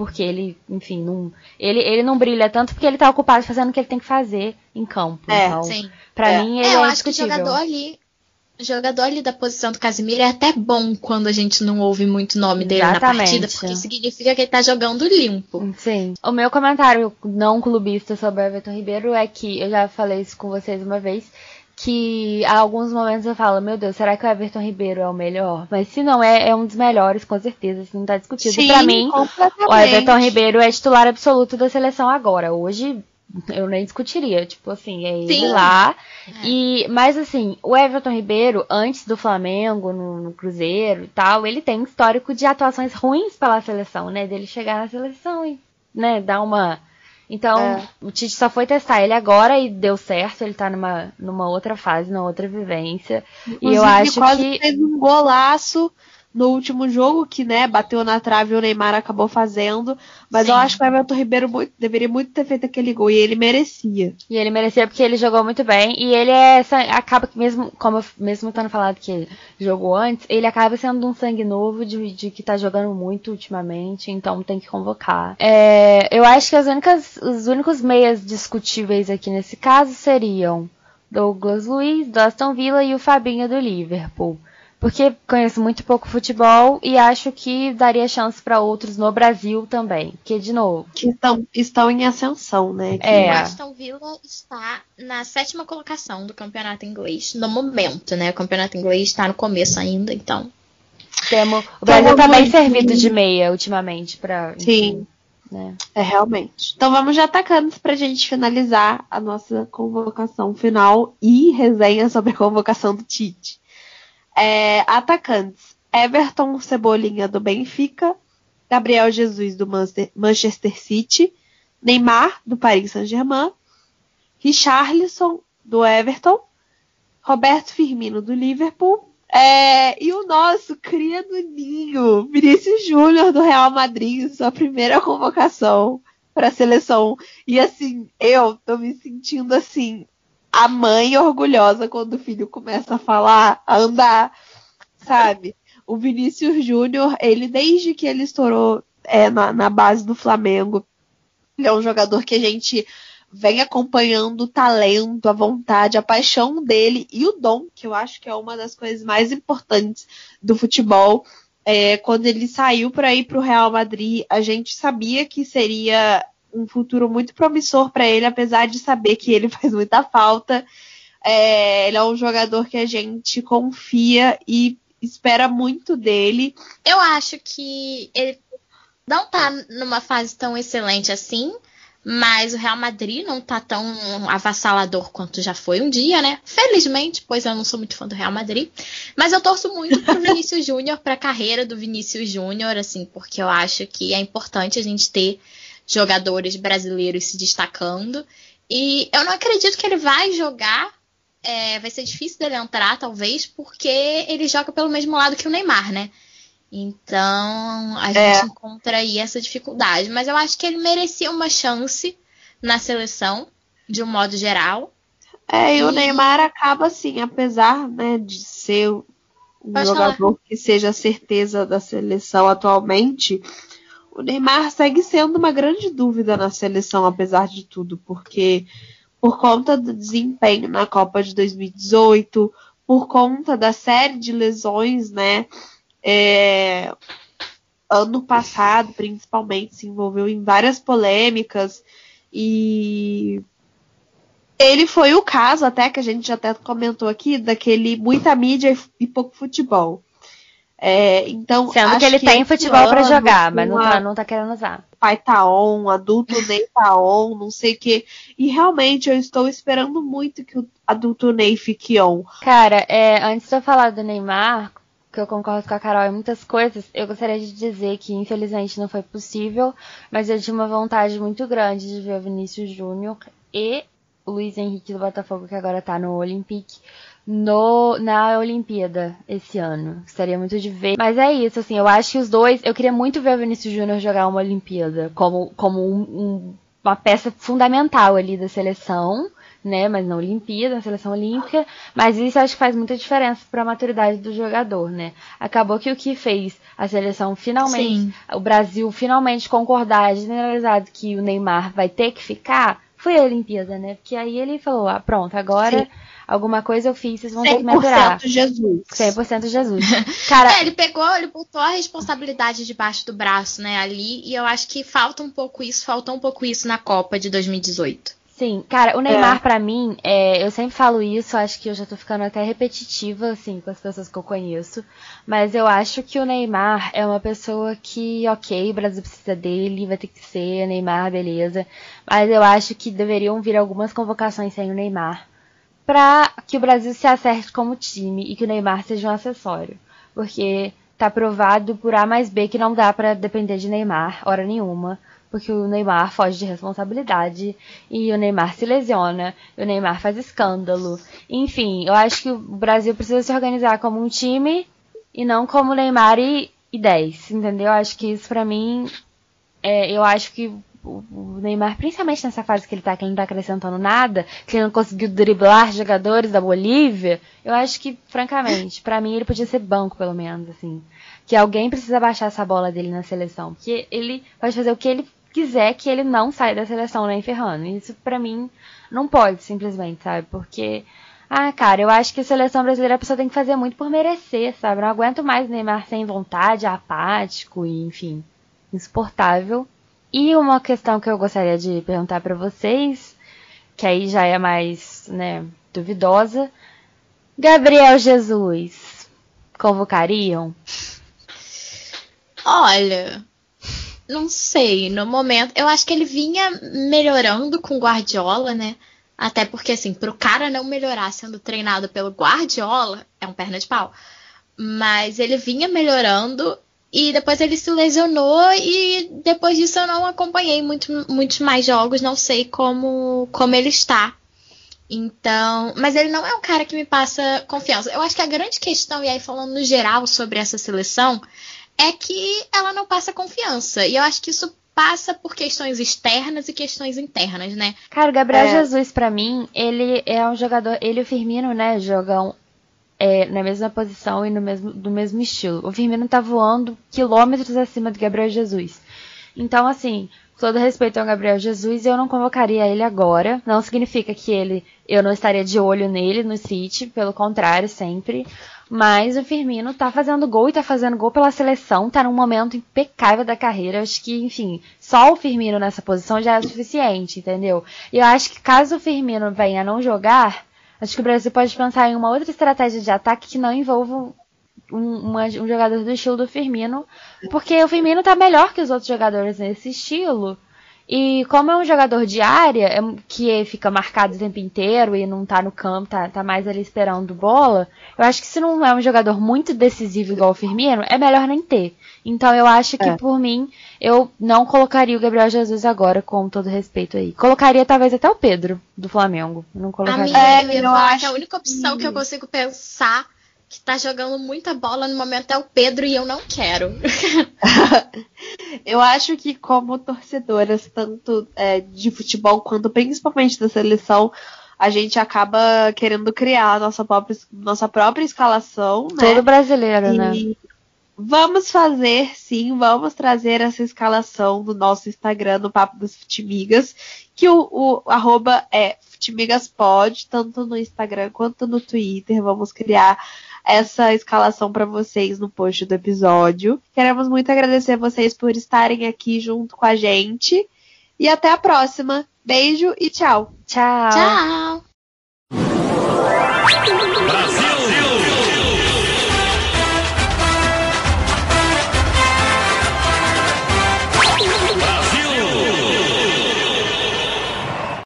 porque ele, enfim, não, ele, ele não brilha tanto porque ele tá ocupado fazendo o que ele tem que fazer em campo. É, então, Sim. pra É. mim ele É, é, eu acho que o jogador ali. O jogador ali da posição do Casimiro é até bom quando a gente não ouve muito o nome dele na Exatamente. partida, porque significa que ele tá jogando limpo. Sim. O meu comentário não clubista sobre o Everton Ribeiro é que, eu já falei isso com vocês uma vez, que há alguns momentos eu falo, meu Deus, será que o Everton Ribeiro é o melhor? Mas se não é, é um dos melhores, com certeza, isso não tá discutido. Sim, pra mim, o Everton Ribeiro é titular absoluto da seleção agora. Hoje, eu nem discutiria. Tipo assim, é ele Sim. lá. É. E, mas assim, o Everton Ribeiro, antes do Flamengo, no, no Cruzeiro e tal, ele tem histórico de atuações ruins pela seleção, né? Dele chegar na seleção e, né, dar uma. Então, É. o Tite só foi testar ele agora e deu certo. Ele tá numa, numa outra fase, numa outra vivência. e eu Inclusive, acho quase que. fez um golaço no último jogo, que, né, bateu na trave e o Neymar acabou fazendo. Mas eu Sim. acho que o Everton Ribeiro muito- deveria muito ter feito aquele gol, e ele merecia. E ele merecia porque ele jogou muito bem. E ele é. Acaba que mesmo, como eu, mesmo tendo falado que ele jogou antes, ele acaba sendo um sangue novo de, de que tá jogando muito ultimamente. Então tem que convocar. É, eu acho que as únicas, os únicos meias discutíveis aqui nesse caso seriam Douglas Luiz, do Aston Villa e o Fabinho do Liverpool. Porque conheço muito pouco futebol e acho que daria chance para outros no Brasil também. Que, de novo. Que estão, estão em ascensão, né? Que É. O Aston Villa está na sétima colocação do campeonato inglês no momento, né? O campeonato inglês está no começo ainda, então. Temos, o Brasil tá Temos bem servido de meia ultimamente. Pra, enfim, Sim. né? É, realmente. Então vamos já atacando pra gente finalizar a nossa convocação final e resenha sobre a convocação do Tite. É, atacantes: Everton Cebolinha do Benfica, Gabriel Jesus do Manchester- City, Neymar do Paris Saint-Germain, Richarlison do Everton, Roberto Firmino do Liverpool. é, e o nosso cria do Ninho, Vinícius Júnior do Real Madrid, sua primeira convocação para a seleção. E assim, eu tô me sentindo assim, a mãe orgulhosa quando o filho começa a falar, a andar, sabe? O Vinícius Júnior, ele desde que ele estourou é, na, na base do Flamengo, ele é um jogador que a gente vem acompanhando o talento, a vontade, a paixão dele e o dom, que eu acho que é uma das coisas mais importantes do futebol. É, quando ele saiu para ir para o Real Madrid, a gente sabia que seria um futuro muito promissor para ele, apesar de saber que ele faz muita falta. É, ele é um jogador que a gente confia e espera muito dele. Eu acho que ele não tá numa fase tão excelente assim, mas o Real Madrid não tá tão avassalador quanto já foi um dia, né? Felizmente, pois eu não sou muito fã do Real Madrid. Mas eu torço muito pro Vinícius Júnior, pra carreira do Vinícius Júnior, assim, porque eu acho que é importante a gente ter jogadores brasileiros se destacando. E eu não acredito que ele vai jogar. é, vai ser difícil dele entrar, talvez, porque ele joga pelo mesmo lado que o Neymar, né? Então a É. gente encontra aí essa dificuldade. Mas eu acho que ele merecia uma chance na seleção, de um modo geral. É, e o Neymar acaba assim, apesar né, de ser um Pode jogador que seja a certeza da seleção atualmente, o Neymar segue sendo uma grande dúvida na seleção, apesar de tudo, porque por conta do desempenho na Copa de 2018, por conta da série de lesões, né? é, ano passado, principalmente, se envolveu em várias polêmicas e ele foi o caso, até que a gente até comentou aqui, daquele muita mídia e pouco futebol. É, então, Sendo que ele tem esse futebol pra ano, jogar, mas não tá, não tá querendo usar. pai tá on, adulto Ney tá on, não sei o quê. E realmente eu estou esperando muito que o adulto Ney fique on. Cara, é, antes de eu falar do Neymar, que eu concordo com a Carol em muitas coisas, eu gostaria de dizer que infelizmente não foi possível, mas eu tinha uma vontade muito grande de ver o Vinícius Júnior e o Luiz Henrique do Botafogo, que agora tá no Olympique, no, na Olimpíada esse ano. Gostaria muito de ver. Mas é isso, assim, eu acho que os dois. Eu queria muito ver o Vinícius Júnior jogar uma Olimpíada como, como um- um- uma peça fundamental ali da seleção, né? Mas na Olimpíada, na seleção olímpica. Mas isso acho que faz muita diferença para a maturidade do jogador, né? Acabou que o que fez a seleção finalmente, Sim. o Brasil finalmente concordar, generalizado que o Neymar vai ter que ficar, foi a Olimpíada, né? Porque aí ele falou, ah, pronto, agora Sim. Alguma coisa eu fiz, vocês vão ter que me aturar. 100% Jesus. 100% Jesus. Cara, É, ele pegou, ele botou a responsabilidade debaixo do braço, né, ali, e eu acho que falta um pouco isso, faltou um pouco isso na Copa de 2018. Sim, cara, o Neymar É. pra mim, é, eu sempre falo isso, acho que eu já tô ficando até repetitiva, assim, com as pessoas que eu conheço, mas eu acho que o Neymar é uma pessoa que, ok, o Brasil precisa dele, vai ter que ser Neymar, beleza, mas eu acho que deveriam vir algumas convocações sem o Neymar, pra que o Brasil se acerte como time e que o Neymar seja um acessório, porque tá provado por A mais B que não dá pra depender de Neymar, hora nenhuma, porque o Neymar foge de responsabilidade e o Neymar se lesiona, o Neymar faz escândalo. Enfim, eu acho que o Brasil precisa se organizar como um time e não como Neymar e, e 10, entendeu? Eu acho que isso pra mim, é, eu acho que o, Neymar, principalmente nessa fase que ele tá, que ele não tá acrescentando nada, que ele não conseguiu driblar jogadores da Bolívia, eu acho que, francamente, pra mim ele podia ser banco, pelo menos, assim. Que alguém precisa baixar essa bola dele na seleção. Porque ele pode fazer o que ele quiser que ele não saia da seleção nem ferrando. Isso para mim não pode simplesmente, sabe? Porque ah, cara, eu acho que a seleção brasileira a pessoa tem que fazer muito por merecer, sabe? Não aguento mais Neymar sem vontade, apático e, enfim, insuportável. E uma questão que eu gostaria de perguntar para vocês, que aí já é mais, né, duvidosa. Gabriel Jesus, convocariam? Olha, não sei, no momento, eu acho que ele vinha melhorando com Guardiola, né? Até porque, assim, pro cara não melhorar sendo treinado pelo Guardiola, é um perna de pau. Mas ele vinha melhorando e depois ele se lesionou e depois disso eu não acompanhei muito, muitos mais jogos, não sei como, como ele está. Então, mas ele não é um cara que me passa confiança. Eu acho que a grande questão, e aí falando no geral sobre essa seleção, é que ela não passa confiança. E eu acho que isso passa por questões externas e questões internas, né? Cara, o Gabriel é... Jesus, para mim, ele é um jogador. Ele e o Firmino, né, jogam é, na mesma posição e no mesmo, do mesmo estilo. O Firmino tá voando quilômetros acima do Gabriel Jesus. Então, assim, com todo respeito ao Gabriel Jesus, eu não convocaria ele agora. Não significa que ele eu não estaria de olho nele no City, pelo contrário, sempre. Mas o Firmino tá fazendo gol e tá fazendo gol pela seleção, tá num momento impecável da carreira. Acho que, enfim, só o Firmino nessa posição já é suficiente, entendeu? E eu acho que caso o Firmino venha não jogar, acho que o Brasil pode pensar em uma outra estratégia de ataque que não envolva um, uma, um jogador do estilo do Firmino, porque o Firmino tá melhor que os outros jogadores nesse estilo. E como é um jogador de área, é que fica marcado o tempo inteiro e não tá no campo, tá, tá mais ali esperando bola, eu acho que se não é um jogador muito decisivo igual o Firmino, é melhor nem ter. Então eu acho que, é. por mim, eu não colocaria o Gabriel Jesus agora, com todo respeito aí. Colocaria talvez até o Pedro, do Flamengo. Não colocaria. A minha, é, eu, acho que a única opção que eu consigo pensar que tá jogando muita bola no momento é o Pedro e eu não quero. eu acho que como torcedoras, tanto é, de futebol quanto principalmente da seleção, a gente acaba querendo criar nossa própria, nossa própria escalação. Né? Todo brasileiro, e né? Vamos fazer, sim, vamos trazer essa escalação no nosso Instagram, no Papo das Futimigas, que o, o arroba é Futimigaspod, tanto no Instagram quanto no Twitter. Vamos criar essa escalação para vocês no post do episódio. Queremos muito agradecer vocês por estarem aqui junto com a gente. E até a próxima. Beijo e tchau. Tchau. Tchau.